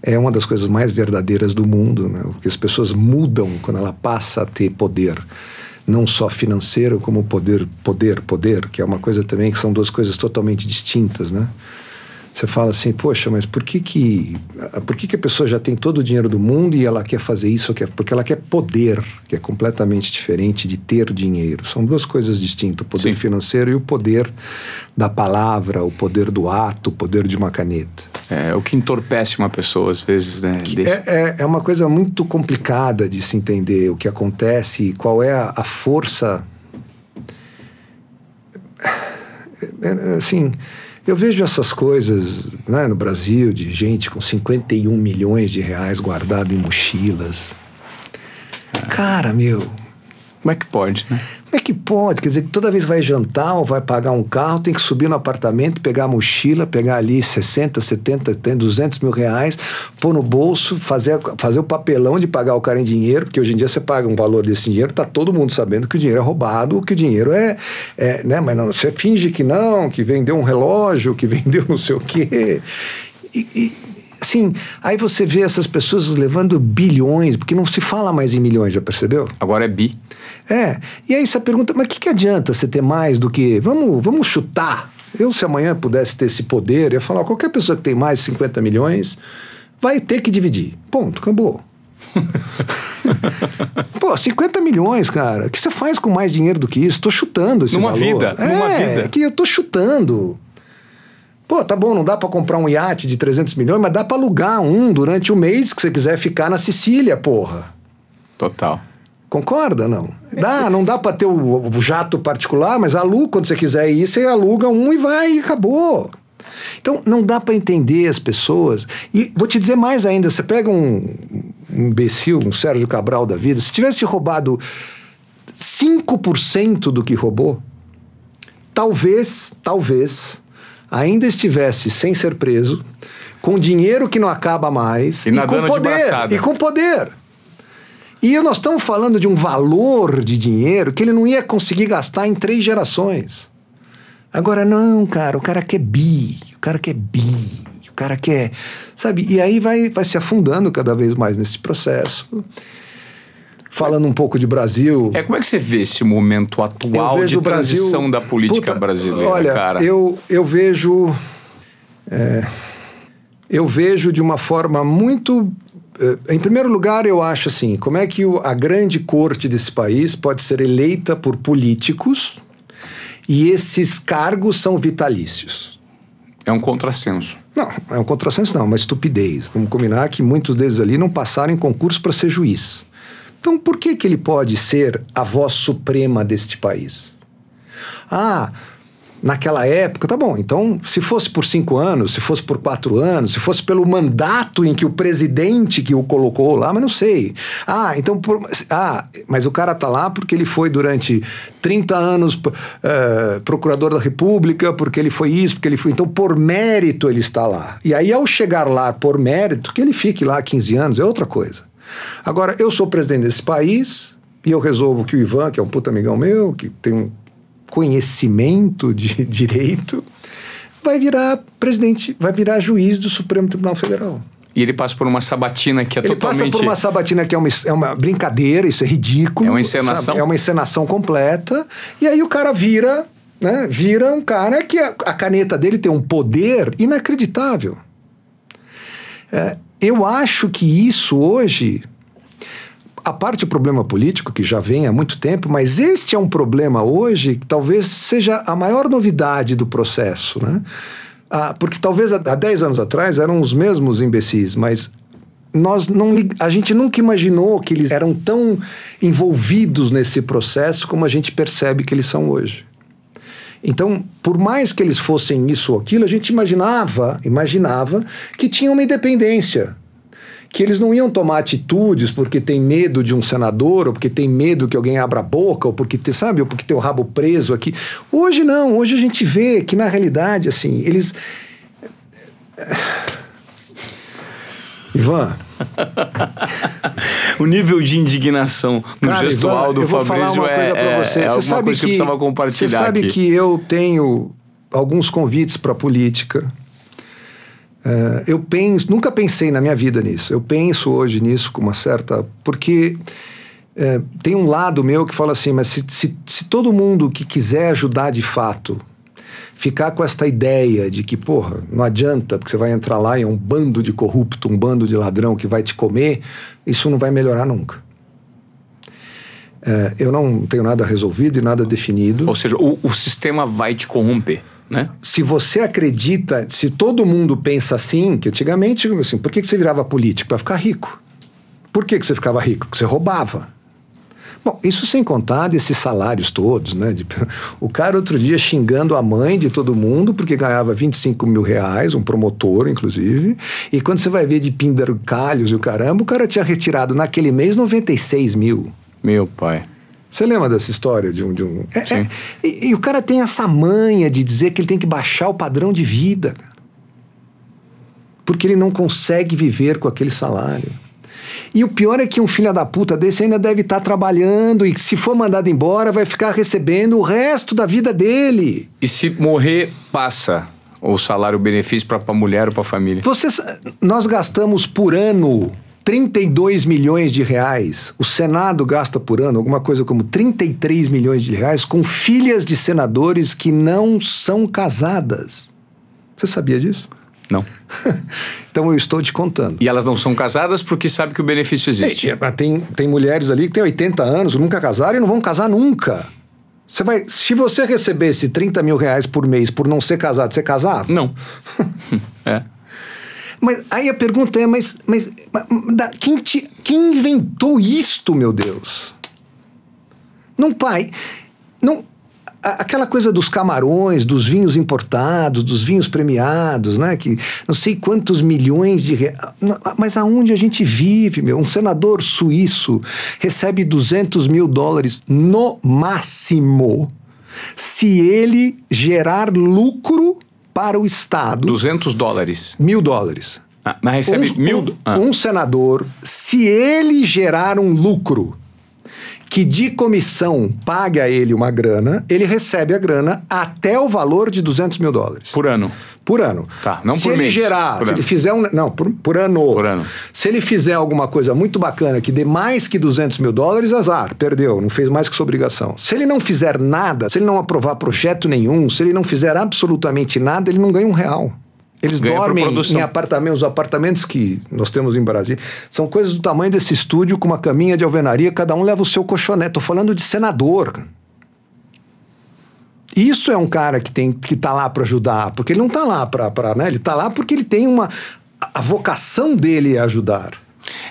É uma das coisas mais verdadeiras do mundo, né? O que as pessoas mudam quando ela passa a ter poder não só financeiro como poder, poder, poder, que é uma coisa também que são duas coisas totalmente distintas, né? Você fala assim, poxa, mas por que que, por que que a pessoa já tem todo o dinheiro do mundo e ela quer fazer isso? Quer- Porque ela quer poder, que é completamente diferente de ter dinheiro. São duas coisas distintas, o poder Sim. financeiro e o poder da palavra, o poder do ato, o poder de uma caneta. É o que entorpece uma pessoa, às vezes, né? É, é, é uma coisa muito complicada de se entender o que acontece qual é a, a força. É, é, assim, eu vejo essas coisas né, no Brasil de gente com 51 milhões de reais guardado em mochilas. Cara, meu, Como é que pode, né? Como é que pode? Quer dizer, que toda vez vai jantar ou vai pagar um carro, tem que subir no apartamento, pegar a mochila, pegar ali 60, 70, tem 200 mil reais, pôr no bolso, fazer, fazer o papelão de pagar o cara em dinheiro, porque hoje em dia você paga um valor desse dinheiro, tá todo mundo sabendo que o dinheiro é roubado, que o dinheiro é, é né? Mas não, você finge que não, que vendeu um relógio, que [laughs] vendeu não sei o quê. E, e, assim, aí você vê essas pessoas levando bilhões, porque não se fala mais em milhões, já percebeu? Agora é bi. É. E aí você pergunta, mas o que, que adianta você ter mais do que. Vamos, vamos chutar. Eu, se amanhã pudesse ter esse poder, eu ia falar: qualquer pessoa que tem mais de 50 milhões vai ter que dividir. Ponto, acabou. [laughs] Pô, 50 milhões, cara. O que você faz com mais dinheiro do que isso? Tô chutando esse Numa valor. vida, numa É, vida. que eu tô chutando. Pô, tá bom, não dá pra comprar um iate de 300 milhões, mas dá pra alugar um durante o mês que você quiser ficar na Sicília, porra. Total. Concorda, não? Dá, não dá pra ter o, o jato particular, mas aluga quando você quiser ir, você aluga um e vai e acabou. Então, não dá pra entender as pessoas. E vou te dizer mais ainda, você pega um, um imbecil, um Sérgio Cabral da vida, se tivesse roubado 5% do que roubou, talvez, talvez, ainda estivesse sem ser preso, com dinheiro que não acaba mais E com nadando de poder. E com poder. E nós estamos falando de um valor de dinheiro que ele não ia conseguir gastar em três gerações. Agora, não, cara, o cara quer bi, o cara quer bi, o cara quer. Sabe? E aí vai, vai se afundando cada vez mais nesse processo. Falando um pouco de Brasil. É, como é que você vê esse momento atual de transição Brasil, da política puta, brasileira, olha, cara? Eu, eu vejo. É, eu vejo de uma forma muito. É, em primeiro lugar, eu acho assim: como é que o, a grande corte desse país pode ser eleita por políticos e esses cargos são vitalícios? É um contrassenso. Não, é um contrassenso, não, é uma estupidez. Vamos combinar que muitos deles ali não passaram em concurso para ser juiz. Então, por que, que ele pode ser a voz suprema deste país? Ah, naquela época, tá bom. Então, se fosse por cinco anos, se fosse por quatro anos, se fosse pelo mandato em que o presidente que o colocou lá, mas não sei. Ah, então, por, ah, mas o cara tá lá porque ele foi durante 30 anos uh, procurador da República, porque ele foi isso, porque ele foi. Então, por mérito, ele está lá. E aí, ao chegar lá por mérito, que ele fique lá 15 anos, é outra coisa. Agora, eu sou presidente desse país. E eu resolvo que o Ivan, que é um puta amigão meu, que tem um conhecimento de [laughs] direito, vai virar presidente, vai virar juiz do Supremo Tribunal Federal. E ele passa por uma sabatina que é ele totalmente... Ele passa por uma sabatina que é uma, é uma brincadeira, isso é ridículo. É uma encenação. Sabe? É uma encenação completa. E aí o cara vira, né? Vira um cara que a, a caneta dele tem um poder inacreditável. É, eu acho que isso hoje a parte do problema político, que já vem há muito tempo, mas este é um problema hoje que talvez seja a maior novidade do processo, né? Ah, porque talvez há 10 anos atrás eram os mesmos imbecis, mas nós não, a gente nunca imaginou que eles eram tão envolvidos nesse processo como a gente percebe que eles são hoje. Então, por mais que eles fossem isso ou aquilo, a gente imaginava, imaginava que tinha uma independência que eles não iam tomar atitudes porque tem medo de um senador, ou porque tem medo que alguém abra a boca, ou porque, sabe, ou porque tem o rabo preso aqui. Hoje não, hoje a gente vê que na realidade, assim, eles. Ivan. [laughs] o nível de indignação no Cara, gestual Ivan, do Fabrício é, coisa pra você. é, você sabe coisa que, que eu precisava compartilhar Você sabe aqui. que eu tenho alguns convites para política Uh, eu penso, nunca pensei na minha vida nisso. Eu penso hoje nisso com uma certa. Porque uh, tem um lado meu que fala assim: mas se, se, se, todo mundo que quiser ajudar de fato ficar com esta ideia de que, porra, não adianta, porque você vai entrar lá e é um bando de corrupto, um bando de ladrão que vai te comer, isso não vai melhorar nunca. Uh, eu não tenho nada resolvido e nada definido. Ou seja, o, o sistema vai te corromper. Né? Se você acredita, se todo mundo pensa assim, que antigamente, assim, por que, que você virava político? Para ficar rico. Por que, que você ficava rico? Porque você roubava. Bom, isso sem contar desses salários todos, né? De, [laughs] o cara outro dia xingando a mãe de todo mundo porque ganhava 25 mil reais, um promotor, inclusive, e quando você vai ver de calhos e o caramba, o cara tinha retirado naquele mês 96 mil. Meu pai. Você lembra dessa história de um. De um é, é, e, e, o cara tem essa manha de dizer que ele tem que baixar o padrão de vida. Porque ele não consegue viver com aquele salário. E o pior é que um filho da puta desse ainda deve estar tá trabalhando e se for mandado embora vai ficar recebendo o resto da vida dele. E se morrer, passa o salário, o benefício para a mulher ou para a família? Vocês, nós gastamos por ano 32 milhões de reais. O Senado gasta por ano alguma coisa como 33 milhões de reais com filhas de senadores que não são casadas. Você sabia disso? Não. [laughs] então eu estou te contando. E elas não são casadas porque sabe que o benefício existe. É, tem, tem mulheres ali que têm 80 anos, nunca casaram e não vão casar nunca. Você vai, se você recebesse 30 mil reais por mês por não ser casado, você casava? Não. [laughs] é. Mas aí a pergunta é, mas, mas, mas da, quem, te, quem inventou isto, meu Deus? Não, pai, não, aquela coisa dos camarões, dos vinhos importados, dos vinhos premiados, né? Que não sei quantos milhões de reais. Mas aonde a gente vive, meu? Um senador suíço recebe 200 mil dólares no máximo se ele gerar lucro para o Estado. 200 dólares. Mil dólares. Ah, mas recebe um, mil. um, ah. um senador, se ele gerar um lucro que de comissão pague a ele uma grana, ele recebe a grana até o valor de 200 mil dólares. Por ano. Por ano. Tá, não se por ele mês, gerar, por se ano. ele fizer um. Não, por, por ano. Por ano. Se ele fizer alguma coisa muito bacana que dê mais que 200 mil dólares, azar, perdeu, não fez mais que sua obrigação. Se ele não fizer nada, se ele não aprovar projeto nenhum, se ele não fizer absolutamente nada, ele não ganha um real. Eles Ganha dormem em apartamentos. Os apartamentos que nós temos em Brasília são coisas do tamanho desse estúdio, com uma caminha de alvenaria, cada um leva o seu colchonete. Tô falando de senador. cara. Isso é um cara que tem que tá lá para ajudar, porque ele não tá lá para, né? Ele tá lá porque ele tem uma a vocação dele é ajudar.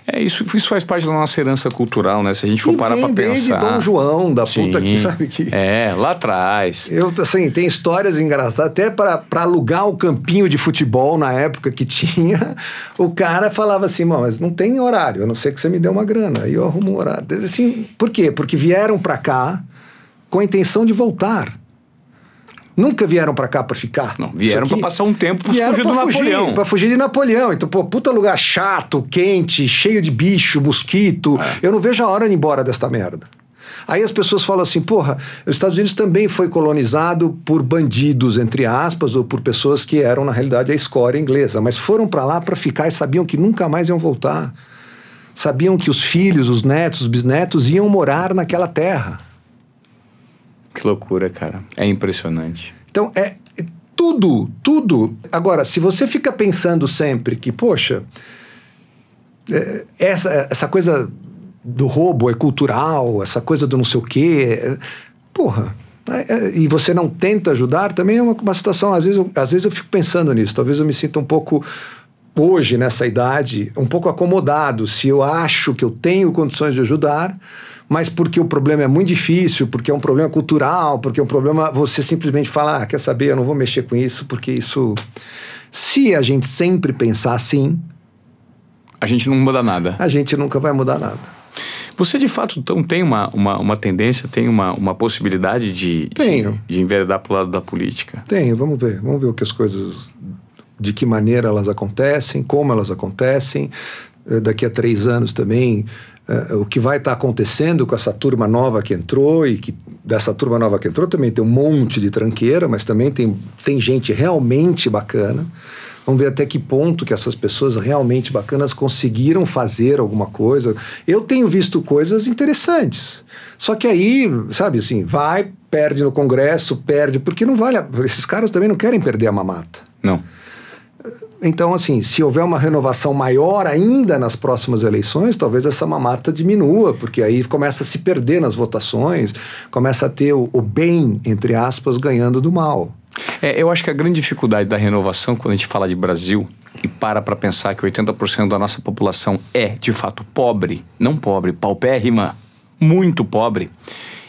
É, isso, isso faz parte da nossa herança cultural, né? Se a gente for E parar vem pra desde pensar. Dom João, da puta Sim. que sabe que É, lá atrás. Eu, assim, tem histórias engraçadas, até para alugar o campinho de futebol na época que tinha, o cara falava assim, "Mano, mas não tem horário, a não ser que você me dê uma grana. Aí eu arrumo um horário. Assim, por quê? Porque vieram para cá com a intenção de voltar. Nunca vieram para cá para ficar. Não, vieram pra passar um tempo pra Vieram fugir do pra Napoleão. Pra fugir de Napoleão. Então, pô, puta lugar chato, quente, cheio de bicho, mosquito. É. Eu não vejo a hora de ir embora desta merda. Aí as pessoas falam assim, porra, os Estados Unidos também foi colonizado por bandidos, entre aspas, ou por pessoas que eram, na realidade, a escória inglesa. Mas foram pra lá pra ficar e sabiam que nunca mais iam voltar. Sabiam que os filhos, os netos, os bisnetos iam morar naquela terra. Que loucura, cara. É impressionante. Então, é é tudo, tudo. Agora, se você fica pensando sempre que, poxa, é, essa, essa coisa do roubo é cultural, essa coisa do não sei o quê, é, porra. é, é, e você não tenta ajudar, também é uma, uma situação. Às vezes, eu, às vezes eu fico pensando nisso. Talvez eu me sinta um pouco, hoje, nessa idade, um pouco acomodado. Se eu acho que eu tenho condições de ajudar, mas porque o problema é muito difícil, porque é um problema cultural, porque é um problema. Você simplesmente fala, ah, quer saber, eu não vou mexer com isso, porque isso. Se a gente sempre pensar assim, A gente não muda nada. a gente nunca vai mudar nada. Você de fato então tem uma, uma, uma tendência, tem uma, uma possibilidade de, de, Tenho. de enveredar pro lado da política? Tem, vamos ver. Vamos ver o que as coisas. De que maneira elas acontecem, como elas acontecem. Eh, Daqui a três anos também, eh, o que vai estar acontecendo com essa turma nova que entrou e que dessa turma nova que entrou também tem um monte de tranqueira, mas também tem, tem gente realmente bacana. Vamos ver até que ponto que essas pessoas realmente bacanas conseguiram fazer alguma coisa. Eu tenho visto coisas interessantes. Só que aí, sabe assim, vai, perde no Congresso, perde, porque não vale. a- Esses caras também não querem perder a mamata. Não. Então, assim, se houver uma renovação maior ainda nas próximas eleições, talvez essa mamata diminua, porque aí começa a se perder nas votações, começa a ter o, o bem, entre aspas, ganhando do mal. É, eu acho que a grande dificuldade da renovação, quando a gente fala de Brasil e para para pensar que 80% da nossa população é, de fato, pobre, não pobre, paupérrima, muito pobre,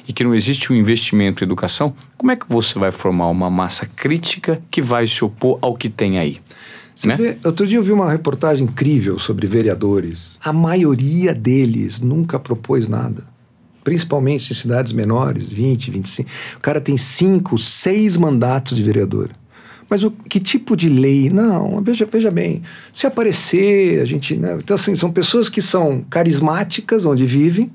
e que não existe um investimento em educação, como é que você vai formar uma massa crítica que vai se opor ao que tem aí? Você né? vê, outro dia eu vi uma reportagem incrível sobre vereadores. A maioria deles nunca propôs nada. Principalmente em cidades menores, 20, 25. O cara tem cinco, seis mandatos de vereador. Mas o, que tipo de lei? Não, veja, veja bem. Se aparecer, a gente. Né? Então, assim, são pessoas que são carismáticas onde vivem,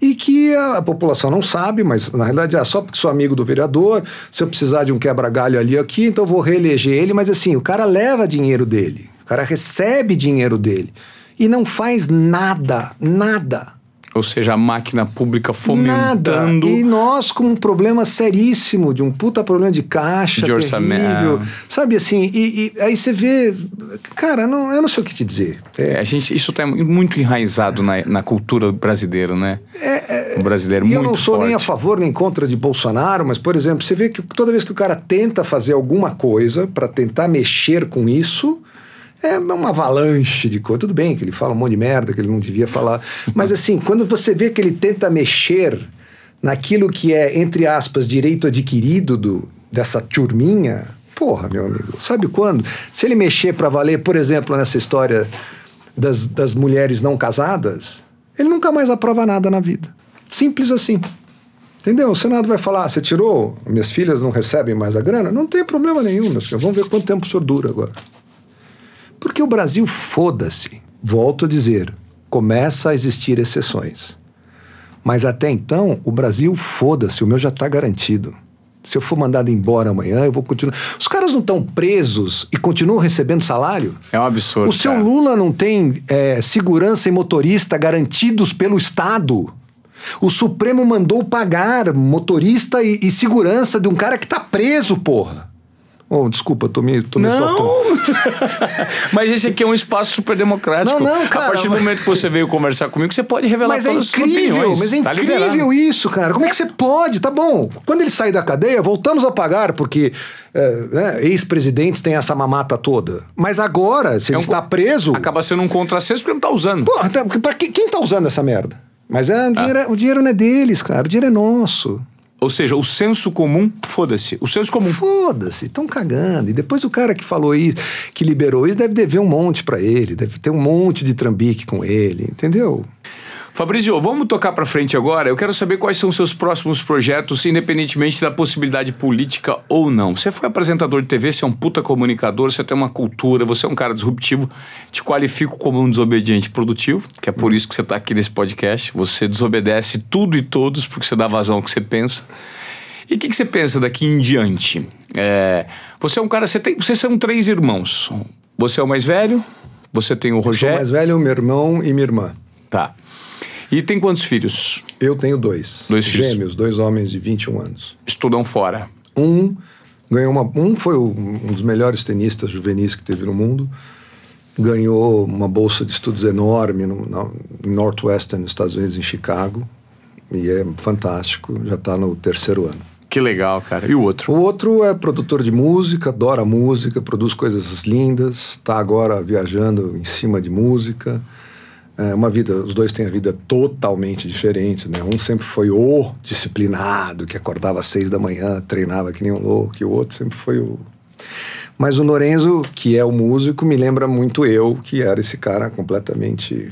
e que a, a população não sabe, mas na realidade é só porque sou amigo do vereador, se eu precisar de um quebra-galho ali aqui, então vou reeleger ele, mas assim, o cara leva dinheiro dele, o cara recebe dinheiro dele. E não faz nada, nada. Ou seja, a máquina pública Nada. fomentando. E nós com um problema seríssimo, de um puta problema de caixa De orçamento. Sabe assim, e, e aí você vê. Cara, não, eu não sei o que te dizer. É, É, a gente, isso está muito enraizado na, na cultura brasileira, né? o brasileiro E muito eu não sou forte. nem a favor nem contra de Bolsonaro, mas, por exemplo, você vê que toda vez que o cara tenta fazer alguma coisa para tentar mexer com isso, é uma avalanche de coisa. Tudo bem que ele fala um monte de merda que ele não devia falar, [laughs] mas assim, quando você vê que ele tenta mexer naquilo que é, entre aspas, direito adquirido do, dessa turminha, porra, meu amigo, sabe quando? Se ele mexer para valer, por exemplo, nessa história das, das mulheres não casadas, ele nunca mais aprova nada na vida. Simples assim. Entendeu? O Senado vai falar: "Ah, você tirou, minhas filhas não recebem mais a grana? Não tem problema nenhum, meus filhos. Vamos ver quanto tempo o senhor dura agora. Porque o Brasil, foda-se. Volto a dizer, começa a existir exceções. Mas até então, o Brasil, foda-se, o meu já está garantido. Se eu for mandado embora amanhã, eu vou continuar. Os caras não estão presos e continuam recebendo salário? É um absurdo. O seu cara. Lula não tem é, segurança e motorista garantidos pelo Estado. O Supremo mandou pagar motorista e, e segurança de um cara que tá preso, porra. Oh, desculpa, tô me, tô me Não! soltando. [laughs] Mas esse aqui é um espaço super democrático. Não, não, cara, A partir do momento que você veio conversar comigo, você pode revelar Mas é todas as suas incrível, opiniões. mas é Tá incrível isso, cara. Como é que você pode? Tá bom. Quando ele sair da cadeia, voltamos a pagar, porque é, né, ex-presidentes têm essa mamata toda. Mas agora, se É ele um está co- preso. Acaba sendo um contrassenso porque não tá usando. Porra, tá, pra que- quem tá usando essa merda? Mas é, o, dinheiro, é- o dinheiro não é deles, cara. O dinheiro é nosso. Ou seja, o senso comum, foda-se. O senso comum. Foda-se, estão cagando. E depois o cara que falou isso, que liberou isso, deve dever um monte pra ele, deve ter um monte de trambique com ele, entendeu? Fabrício, vamos tocar pra frente agora. Eu quero saber quais são os seus próximos projetos, independentemente da possibilidade política ou não. Você foi apresentador de TV, você é um puta comunicador, você tem uma cultura, você é um cara disruptivo. Te qualifico como um desobediente produtivo, que é por isso que você tá aqui nesse podcast. Você desobedece tudo e todos porque você dá vazão ao que você pensa. E o que, que você pensa daqui em diante? É, você é um cara, você tem, vocês são três irmãos. Você é o mais velho, você tem o Sou Rogério. mais velho, meu irmão e minha irmã. Tá. E tem quantos filhos? Eu tenho dois. Dois filhos. Gêmeos, dois homens de 21 anos. Estudam fora. Um ganhou uma. Um foi o- um dos melhores tenistas juvenis que teve no mundo. Ganhou uma bolsa de estudos enorme no, em Northwestern, nos Estados Unidos, em Chicago. E é fantástico, já está no terceiro ano. Que legal, cara. E o outro? O outro é produtor de música, adora música, produz coisas lindas, está agora viajando em cima de música. É uma vida, os dois têm a vida totalmente diferente, né? Um sempre foi o disciplinado, que acordava às seis da manhã, treinava que nem um louco, e o outro sempre foi o. Mas o Lorenzo, que é o músico, me lembra muito eu, que era esse cara completamente.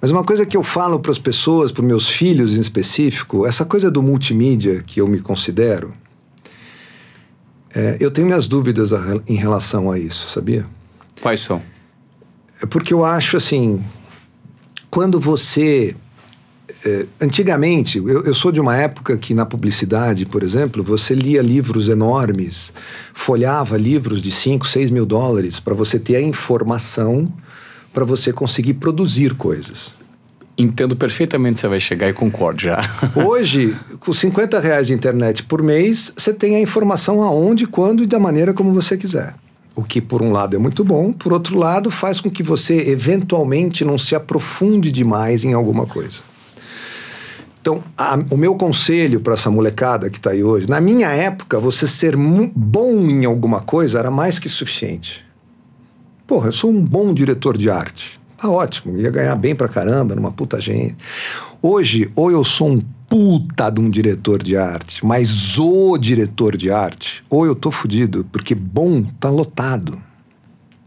Mas uma coisa que eu falo para as pessoas, para meus filhos em específico, essa coisa do multimídia que eu me considero, é, eu tenho minhas dúvidas a em relação a isso, sabia? Quais são? É porque eu acho assim, quando você. é, antigamente, eu, eu sou de uma época que na publicidade, por exemplo, você lia livros enormes, folhava livros de 5, 6 mil dólares para você ter a informação para você conseguir produzir coisas. Entendo perfeitamente você vai chegar e concordo já. [laughs] Hoje, com 50 reais de internet por mês, você tem a informação aonde, quando e da maneira como você quiser. O que, por um lado, é muito bom, por outro lado, faz com que você, eventualmente, não se aprofunde demais em alguma coisa. Então, a- o meu conselho para essa molecada que está aí hoje, na minha época, você ser bom em alguma coisa era mais que suficiente. Porra, eu sou um bom diretor de arte. Tá ótimo, ia ganhar bem pra caramba, numa puta gente. Hoje, ou eu sou um puta de um diretor de arte, mas o diretor de arte, ou eu tô fudido, porque bom tá lotado.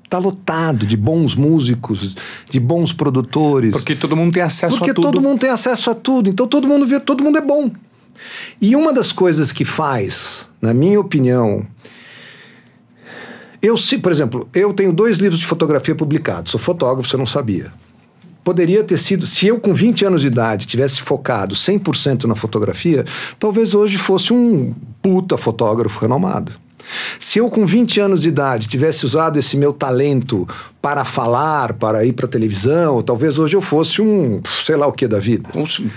Tá lotado de bons músicos, de bons produtores. Porque todo mundo tem acesso Porque a tudo. todo mundo tem acesso a tudo, então todo mundo vê, todo mundo é bom. E uma das coisas que faz, na minha opinião, eu se, por exemplo, eu tenho dois livros de fotografia publicados, sou fotógrafo, você não sabia. Poderia ter sido, se eu com 20 anos de idade tivesse focado 100% na fotografia, talvez hoje fosse um puta fotógrafo renomado. Se eu com 20 anos de idade tivesse usado esse meu talento para falar, para ir para televisão, talvez hoje eu fosse um, sei lá o que da vida.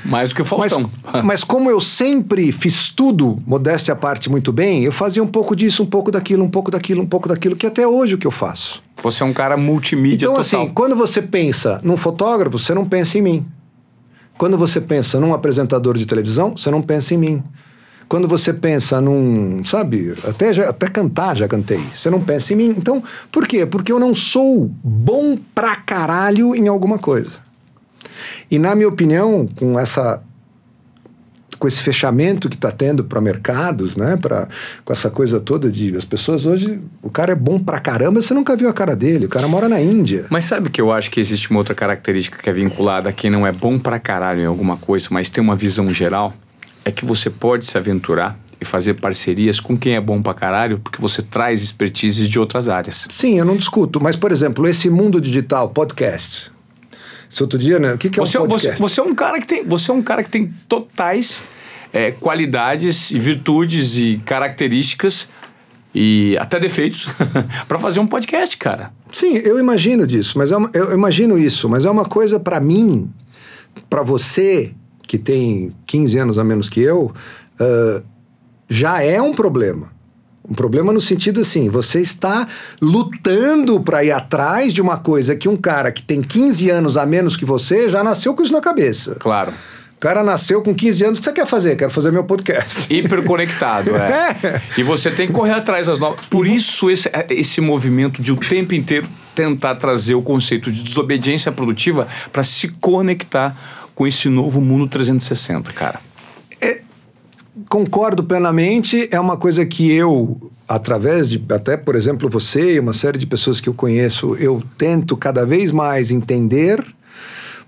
Mais do que o Mas, Faustão. [laughs] mas como eu sempre fiz tudo, modéstia à parte, muito bem, eu fazia um pouco disso, um pouco daquilo, um pouco daquilo, um pouco daquilo, que até hoje é o que eu faço. Você é um cara multimídia Então, total. assim, quando você pensa num fotógrafo, você não pensa em mim. Quando você pensa num apresentador de televisão, você não pensa em mim. Quando você pensa num, sabe, até, já- até cantar já cantei, você não pensa em mim. Então, por quê? Porque eu não sou bom pra caralho em alguma coisa. E na minha opinião, com essa com esse fechamento que está tendo para mercados, né, para com essa coisa toda de as pessoas hoje, o cara é bom pra caramba, você nunca viu a cara dele, o cara mora na Índia. Mas sabe que eu acho que existe uma outra característica que é vinculada a quem não é bom pra caralho em alguma coisa, mas tem uma visão geral? É que você pode se aventurar e fazer parcerias com quem é bom pra caralho, porque você traz expertise de outras áreas. Sim, eu não discuto, mas, por exemplo, esse mundo digital, podcast. Esse outro dia, né? O que, que é Você, um você, podcast? você é um cara que tem, você é um cara que tem totais é, qualidades e virtudes e características e até defeitos [laughs] pra fazer um podcast, cara. Sim, eu imagino disso, mas é uma- eu imagino isso, mas é uma coisa pra mim, pra você que tem 15 anos a menos que eu, ah, já é um problema. Um problema no sentido assim, você está lutando pra ir atrás de uma coisa que um cara que tem 15 anos a menos que você já nasceu com isso na cabeça. Claro. O cara nasceu com 15 anos, o que você quer fazer? Quero fazer meu podcast. [laughs] Hiperconectado, é. É. E você tem que correr atrás das novas. Por isso, esse, esse movimento de o tempo inteiro tentar trazer o conceito de desobediência produtiva para se conectar com esse novo mundo 360, cara. Concordo plenamente, é uma coisa que eu, através de, até por exemplo, você e uma série de pessoas que eu conheço, eu tento cada vez mais entender,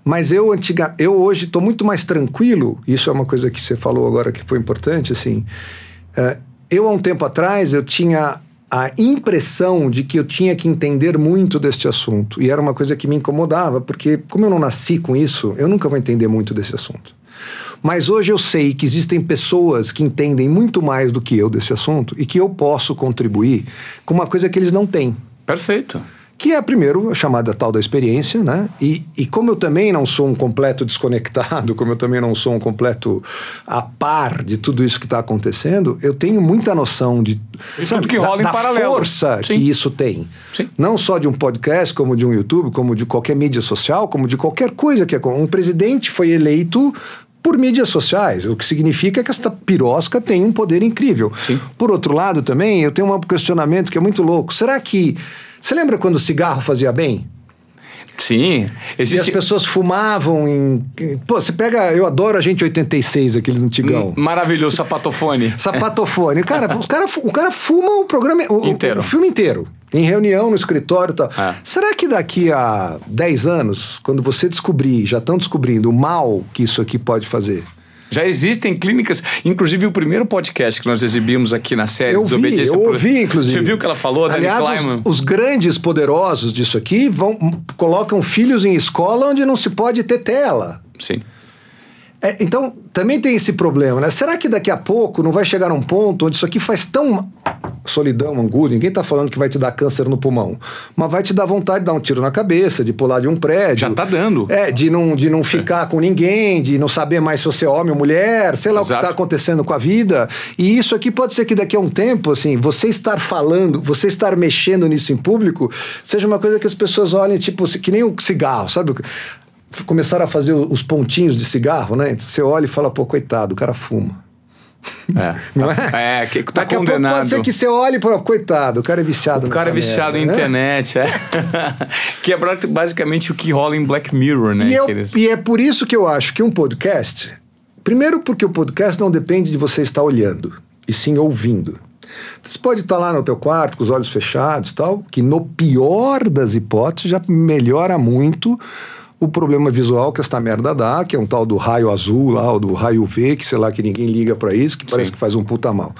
mas eu, antiga, eu hoje estou muito mais tranquilo, isso é uma coisa que você falou agora que foi importante, assim, é, eu há um tempo atrás, eu tinha a impressão de que eu tinha que entender muito deste assunto, e era uma coisa que me incomodava, porque como eu não nasci com isso, eu nunca vou entender muito desse assunto. Mas hoje eu sei que existem pessoas que entendem muito mais do que eu desse assunto e que eu posso contribuir com uma coisa que eles não têm. Perfeito. Que é, primeiro, a chamada tal da experiência, né? E, e como eu também não sou um completo desconectado, [laughs] como eu também não sou um completo a par de tudo isso que está acontecendo, eu tenho muita noção de E tudo que da, rola em da paralelo. força Sim. que isso tem. Sim. Não só de um podcast, como de um YouTube, como de qualquer mídia social, como de qualquer coisa que. Um presidente foi eleito por mídias sociais, o que significa que esta pirosca tem um poder incrível. Sim. Por outro lado, também, eu tenho um questionamento que é muito louco. Será que. Você lembra quando o cigarro fazia bem? Sim. E as Existe pessoas fumavam em. Pô, você pega. Eu adoro a gente 86, aquele antigão. maravilhoso sapatofone. [laughs] Sapatofone. Cara, os cara, o cara fuma o programa o, o- Inteiro. O, filme inteiro. Em reunião, no escritório e tal. É. Será que daqui a 10 anos, quando você descobrir, já estão descobrindo o mal que isso aqui pode fazer? Já existem clínicas, inclusive o primeiro podcast que nós exibimos aqui na série Eu vi, eu Pro- ouvi, inclusive. Você viu o que ela falou, Dani Aliás, Kleiman? os, os grandes poderosos disso aqui vão colocam filhos em escola onde não se pode ter tela. Sim. É, então, também tem esse problema, né? Será que daqui a pouco não vai chegar um ponto onde isso aqui faz tão. Solidão, angústia, ninguém tá falando que vai te dar câncer no pulmão, mas vai te dar vontade de dar um tiro na cabeça, de pular de um prédio. Já tá dando. É, de não, de não ficar com ninguém, de não saber mais se você é homem ou mulher, sei lá o Exato. que tá acontecendo com a vida. E isso aqui pode ser que daqui a um tempo, assim, você estar falando, você estar mexendo nisso em público, seja uma coisa que as pessoas olhem, tipo, que nem o cigarro, sabe? Começaram a fazer os pontinhos de cigarro, né? Você olha e fala, pô, coitado, o cara fuma. É. [laughs] Não é? É, que tá Daqui a pouco condenado. pode ser que você olhe e fala, coitado, o cara é viciado O cara é viciado em merda, né? internet, é. [laughs] que é basicamente o que rola em Black Mirror, né? E, eu- Aqueles- e é por isso que eu acho que um podcast. Primeiro, porque o podcast não depende de você estar olhando, e sim ouvindo. Você pode estar lá no teu quarto com os olhos fechados tal, que no pior das hipóteses já melhora muito o problema visual que esta merda dá, que é um tal do raio azul lá, ou do raio V, que sei lá, que ninguém liga pra isso, que parece Sim. que faz um puta mal.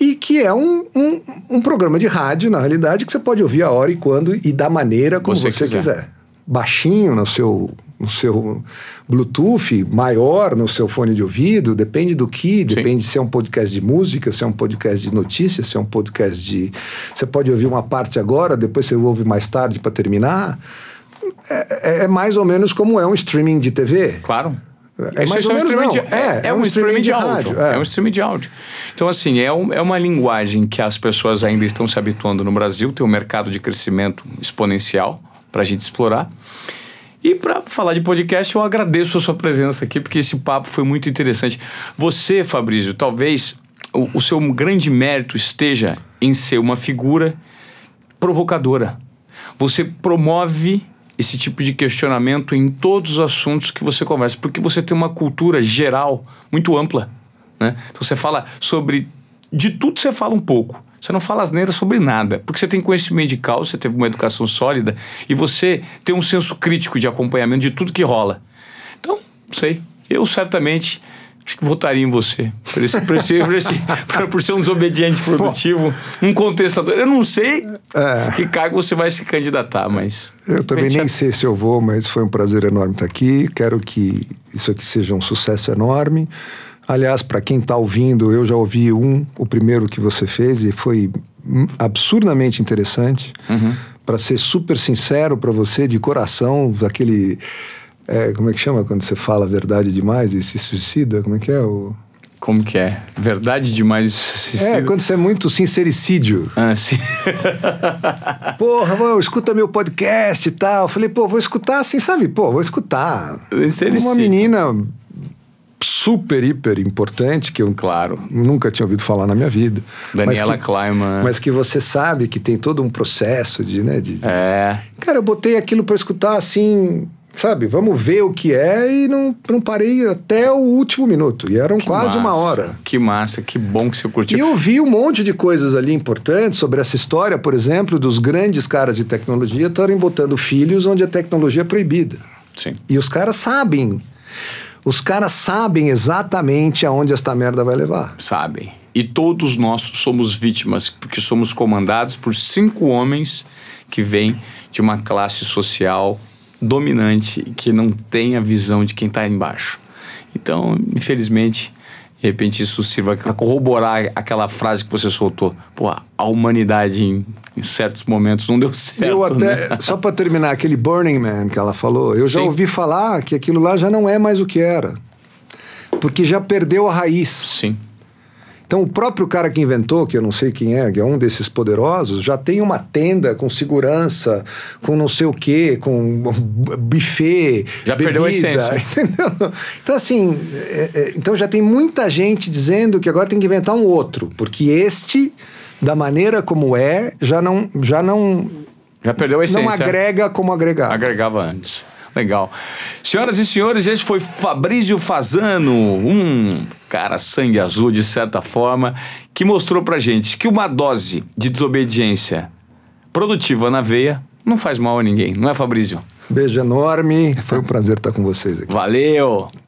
E que é um, um, um programa de rádio, na realidade, que você pode ouvir a hora e quando e da maneira como Você você, quiser. quiser. Baixinho no seu, no seu Bluetooth, maior no seu fone de ouvido, depende do que, depende se é um podcast de música, se é um podcast de notícias, se é um podcast de. Você pode ouvir uma parte agora, depois você ouve mais tarde para terminar. É, é- é mais ou menos como é um streaming de TV. Claro. É mais Isso ou um menos streaming não. de, é, é um streaming de áudio. É. um streaming de áudio. Então, assim, é, um- é uma linguagem que as pessoas ainda estão se habituando no Brasil, tem um mercado de crescimento exponencial para a gente explorar. E para falar de podcast, eu agradeço a sua presença aqui, porque esse papo foi muito interessante. Você, Fabrício, talvez o, o seu grande mérito esteja em ser uma figura provocadora. Você promove esse tipo de questionamento em todos os assuntos que você conversa, porque você tem uma cultura geral muito ampla. Né? Então você fala sobre. De tudo você fala um pouco. Você não fala asneira sobre nada, porque você tem conhecimento de causa, você teve uma educação sólida e você tem um senso crítico de acompanhamento de tudo que rola. Então, não sei. Eu certamente acho que votaria em você. Por, esse, por, esse, por, esse, [laughs] por ser um desobediente produtivo, um contestador. Eu não sei É. que cargo você vai se candidatar, mas. Eu também nem sei se eu vou, mas foi um prazer enorme estar aqui. Quero que isso aqui seja um sucesso enorme. Aliás, para quem está ouvindo, eu já ouvi um, o primeiro que você fez, e foi absurdamente interessante. Para ser super sincero para você, de coração, aquele. É, como é que chama quando você fala a verdade demais e se suicida? Como é que é? O... Como que é? Verdade demais. se- É, quando você é muito sincericídio. Ah, sim. [laughs] Porra, mano, escuta meu podcast e tal. Falei, pô, vou escutar assim, sabe? Pô, vou escutar. Sincericídio. Uma menina super, hiper importante que eu Claro. nunca tinha ouvido falar na minha vida. Daniela mas que, Kleiman. Mas que você sabe que tem todo um processo de, né? De, de- É. Cara, eu botei aquilo pra escutar assim, sabe? Vamos ver o que é e não, não parei até o último minuto. E eram Que quase uma massa, hora. Que massa, que bom que você curtiu. E eu vi um monte de coisas ali importantes sobre essa história, por exemplo, dos grandes caras de tecnologia estarem botando filhos onde a tecnologia é proibida. Sim. E os caras sabem. Os caras sabem exatamente aonde esta merda vai levar. Sabem. E todos nós somos vítimas, porque somos comandados por cinco homens que vêm de uma classe social dominante que não tem a visão de quem está embaixo. Então, infelizmente, de repente isso sirva para corroborar aquela frase que você soltou. Pô, a humanidade em, em certos momentos não deu certo. eu né? até, [laughs] só para terminar, aquele Burning Man que ela falou, eu já Sim. ouvi falar que aquilo lá já não é mais o que era. Porque já perdeu a raiz. Sim. Então, o próprio cara que inventou, que eu não sei quem é, que é um desses poderosos, já tem uma tenda com segurança, com não sei o quê, com [laughs] buffet. Já perdeu a bebida, essência. [laughs] Entendeu? Então, assim, é- é- então já tem muita gente dizendo que agora tem que inventar um outro, porque este, da maneira como é, já não, já não, Já perdeu a essência. não agrega como agregar. Agregava antes. Legal. Senhoras e senhores, esse foi Fabrício Fazano, um cara sangue azul, de certa forma, que mostrou pra gente que uma dose de desobediência produtiva na veia não faz mal a ninguém, não é, Fabrício? Beijo enorme, foi um prazer estar com vocês aqui. Valeu!